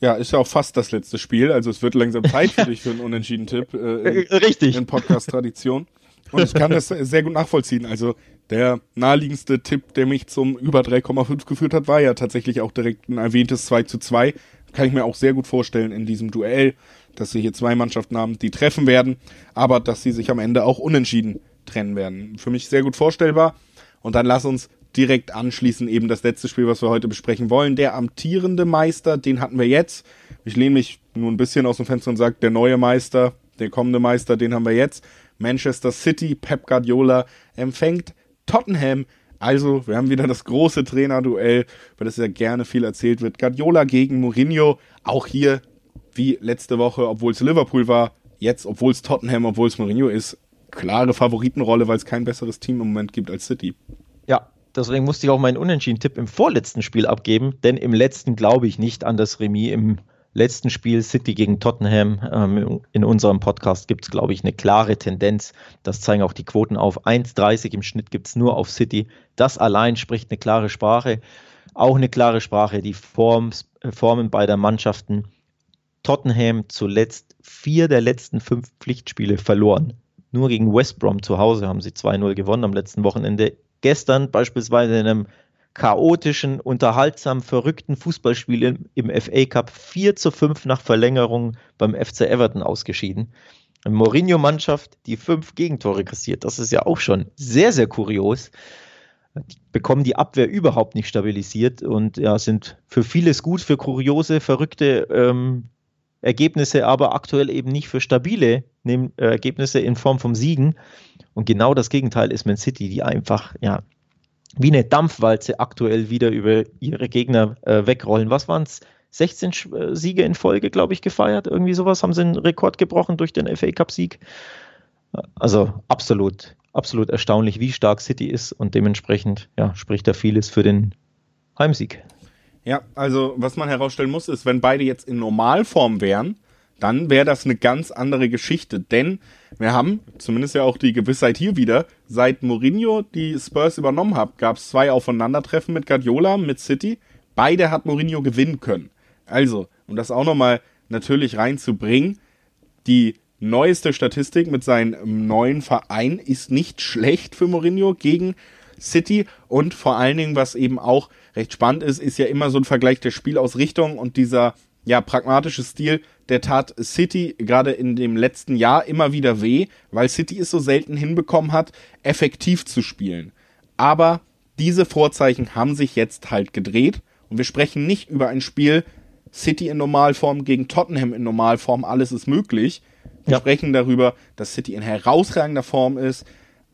ja, ist ja auch fast das letzte Spiel, also es wird langsam Zeit für dich für einen Unentschieden-Tipp. Äh, [laughs] in, Richtig. In Podcast-Tradition. Und ich kann das sehr gut nachvollziehen. Also der naheliegendste Tipp, der mich zum über 3,5 geführt hat, war ja tatsächlich auch direkt ein erwähntes 2 zu 2. Kann ich mir auch sehr gut vorstellen in diesem Duell, dass sie hier zwei Mannschaften haben, die treffen werden, aber dass sie sich am Ende auch unentschieden trennen werden. Für mich sehr gut vorstellbar. Und dann lass uns direkt anschließen eben das letzte Spiel, was wir heute besprechen wollen. Der amtierende Meister, den hatten wir jetzt. Ich lehne mich nur ein bisschen aus dem Fenster und sage, der neue Meister, der kommende Meister, den haben wir jetzt. Manchester City, Pep Guardiola empfängt Tottenham. Also, wir haben wieder das große Trainerduell, über das ja gerne viel erzählt wird. Guardiola gegen Mourinho. Auch hier, wie letzte Woche, obwohl es Liverpool war, jetzt, obwohl es Tottenham, obwohl es Mourinho ist, klare Favoritenrolle, weil es kein besseres Team im Moment gibt als City. Deswegen musste ich auch meinen Unentschieden-Tipp im vorletzten Spiel abgeben, denn im letzten glaube ich nicht an das Remis. Im letzten Spiel City gegen Tottenham ähm, in unserem Podcast gibt es, glaube ich, eine klare Tendenz. Das zeigen auch die Quoten auf. 1,30 im Schnitt gibt es nur auf City. Das allein spricht eine klare Sprache. Auch eine klare Sprache, die Forms, äh, Formen beider Mannschaften. Tottenham zuletzt vier der letzten fünf Pflichtspiele verloren. Nur gegen West Brom zu Hause haben sie 2-0 gewonnen am letzten Wochenende gestern beispielsweise in einem chaotischen, unterhaltsam verrückten Fußballspiel im, im FA Cup 4 zu 5 nach Verlängerung beim FC Everton ausgeschieden. Eine Mourinho-Mannschaft, die fünf Gegentore kassiert. Das ist ja auch schon sehr, sehr kurios. Die bekommen die Abwehr überhaupt nicht stabilisiert und ja, sind für vieles gut, für kuriose, verrückte ähm, Ergebnisse, aber aktuell eben nicht für stabile äh, Ergebnisse in Form von Siegen. Und genau das Gegenteil ist Man City, die einfach, ja, wie eine Dampfwalze aktuell wieder über ihre Gegner äh, wegrollen. Was waren es? 16 äh, Siege in Folge, glaube ich, gefeiert. Irgendwie sowas haben sie einen Rekord gebrochen durch den FA Cup-Sieg. Also absolut, absolut erstaunlich, wie stark City ist und dementsprechend ja, spricht da vieles für den Heimsieg. Ja, also was man herausstellen muss, ist, wenn beide jetzt in Normalform wären, dann wäre das eine ganz andere Geschichte. Denn wir haben, zumindest ja auch die Gewissheit hier wieder, seit Mourinho die Spurs übernommen hat, gab es zwei Aufeinandertreffen mit Guardiola, mit City. Beide hat Mourinho gewinnen können. Also, um das auch nochmal natürlich reinzubringen, die neueste Statistik mit seinem neuen Verein ist nicht schlecht für Mourinho gegen City und vor allen Dingen, was eben auch recht spannend ist, ist ja immer so ein Vergleich der Spielausrichtung und dieser ja, pragmatische Stil, der tat City gerade in dem letzten Jahr immer wieder weh, weil City es so selten hinbekommen hat, effektiv zu spielen. Aber diese Vorzeichen haben sich jetzt halt gedreht und wir sprechen nicht über ein Spiel City in Normalform gegen Tottenham in Normalform, alles ist möglich. Wir ja. sprechen darüber, dass City in herausragender Form ist,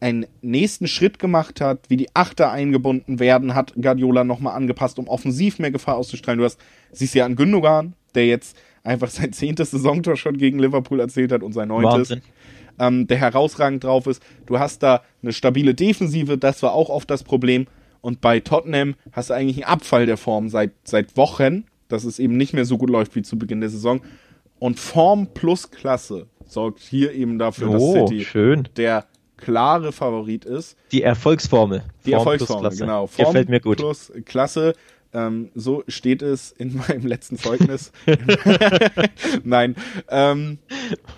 einen nächsten Schritt gemacht hat, wie die Achter eingebunden werden, hat Guardiola nochmal angepasst, um offensiv mehr Gefahr auszustrahlen. Du hast, siehst ja an Gündogan, der jetzt einfach sein zehntes Saisontor schon gegen Liverpool erzählt hat und sein neuntes. Ähm, der herausragend drauf ist. Du hast da eine stabile Defensive, das war auch oft das Problem. Und bei Tottenham hast du eigentlich einen Abfall der Form seit, seit Wochen, dass es eben nicht mehr so gut läuft wie zu Beginn der Saison. Und Form plus Klasse sorgt hier eben dafür, oh, dass City schön. der klare Favorit ist. Die Erfolgsformel. Die Form Erfolgsformel, genau. Form Gefällt mir gut. plus Klasse. Ähm, so steht es in [laughs] meinem letzten Zeugnis. [laughs] Nein. Ähm,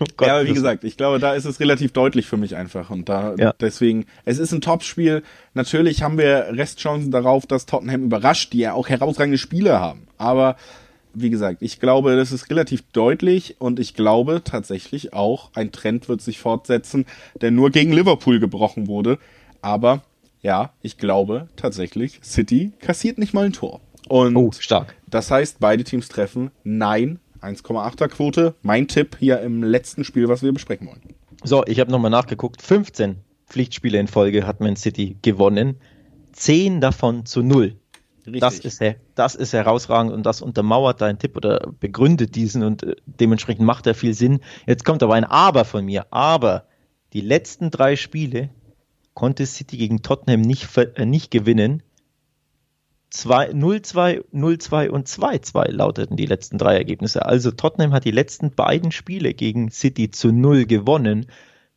oh Gott, ja, aber wie gesagt, ich glaube, da ist es relativ deutlich für mich einfach. Und da ja. deswegen, es ist ein Topspiel. Natürlich haben wir Restchancen darauf, dass Tottenham überrascht, die ja auch herausragende Spiele haben. Aber wie gesagt, ich glaube, das ist relativ deutlich und ich glaube tatsächlich auch, ein Trend wird sich fortsetzen, der nur gegen Liverpool gebrochen wurde. Aber ja, ich glaube tatsächlich, City kassiert nicht mal ein Tor. Und oh, stark. Das heißt, beide Teams treffen. Nein, 1,8er Quote. Mein Tipp hier im letzten Spiel, was wir besprechen wollen. So, ich habe nochmal nachgeguckt. 15 Pflichtspiele in Folge hat Man City gewonnen. 10 davon zu 0. Das ist, das ist herausragend und das untermauert deinen Tipp oder begründet diesen und äh, dementsprechend macht er viel Sinn. Jetzt kommt aber ein Aber von mir. Aber die letzten drei Spiele konnte City gegen Tottenham nicht, äh, nicht gewinnen. 0-2, 0-2 und 2-2 lauteten die letzten drei Ergebnisse. Also Tottenham hat die letzten beiden Spiele gegen City zu 0 gewonnen.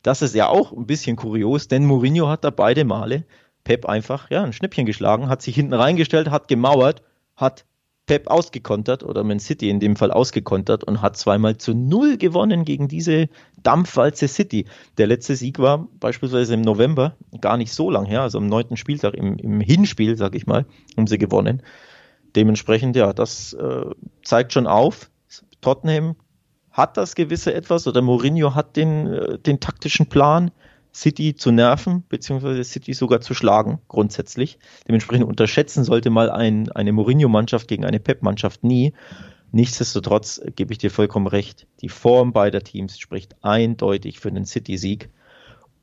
Das ist ja auch ein bisschen kurios, denn Mourinho hat da beide Male Pep einfach ja, ein Schnippchen geschlagen, hat sich hinten reingestellt, hat gemauert, hat Pep ausgekontert oder Man City in dem Fall ausgekontert und hat zweimal zu null gewonnen gegen diese Dampfwalze City. Der letzte Sieg war beispielsweise im November, gar nicht so lang her, also am neunten Spieltag, im, im Hinspiel, sag ich mal, haben sie gewonnen. Dementsprechend, ja, das äh, zeigt schon auf, Tottenham hat das gewisse etwas oder Mourinho hat den, äh, den taktischen Plan, City zu nerven, beziehungsweise City sogar zu schlagen, grundsätzlich. Dementsprechend unterschätzen sollte mal ein, eine Mourinho-Mannschaft gegen eine Pep-Mannschaft nie. Nichtsdestotrotz gebe ich dir vollkommen recht. Die Form beider Teams spricht eindeutig für den City-Sieg.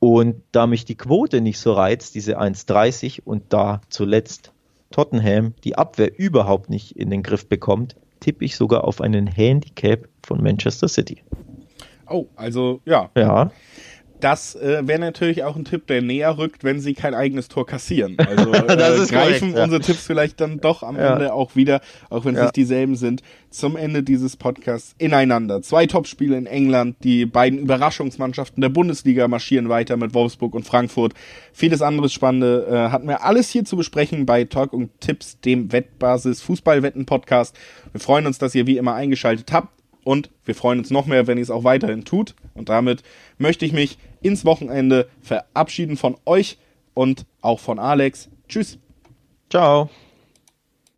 Und da mich die Quote nicht so reizt, diese 1,30 und da zuletzt Tottenham die Abwehr überhaupt nicht in den Griff bekommt, tippe ich sogar auf einen Handicap von Manchester City. Oh, also ja. Ja das äh, wäre natürlich auch ein Tipp, der näher rückt, wenn sie kein eigenes Tor kassieren. [laughs] Also äh, greifen korrekt, ja. unsere Tipps vielleicht dann doch am ja. Ende auch wieder, auch wenn es ja. nicht dieselben sind, zum Ende dieses Podcasts ineinander. Zwei Topspiele in England, die beiden Überraschungsmannschaften der Bundesliga marschieren weiter mit Wolfsburg und Frankfurt. Vieles anderes Spannende äh, hatten wir alles hier zu besprechen bei Talk und Tipps, dem Wettbasis Fußballwetten Podcast. Wir freuen uns, dass ihr wie immer eingeschaltet habt und wir freuen uns noch mehr, wenn ihr es auch weiterhin tut. Und damit möchte ich mich ins Wochenende verabschieden von euch und auch von Alex. Tschüss. Ciao.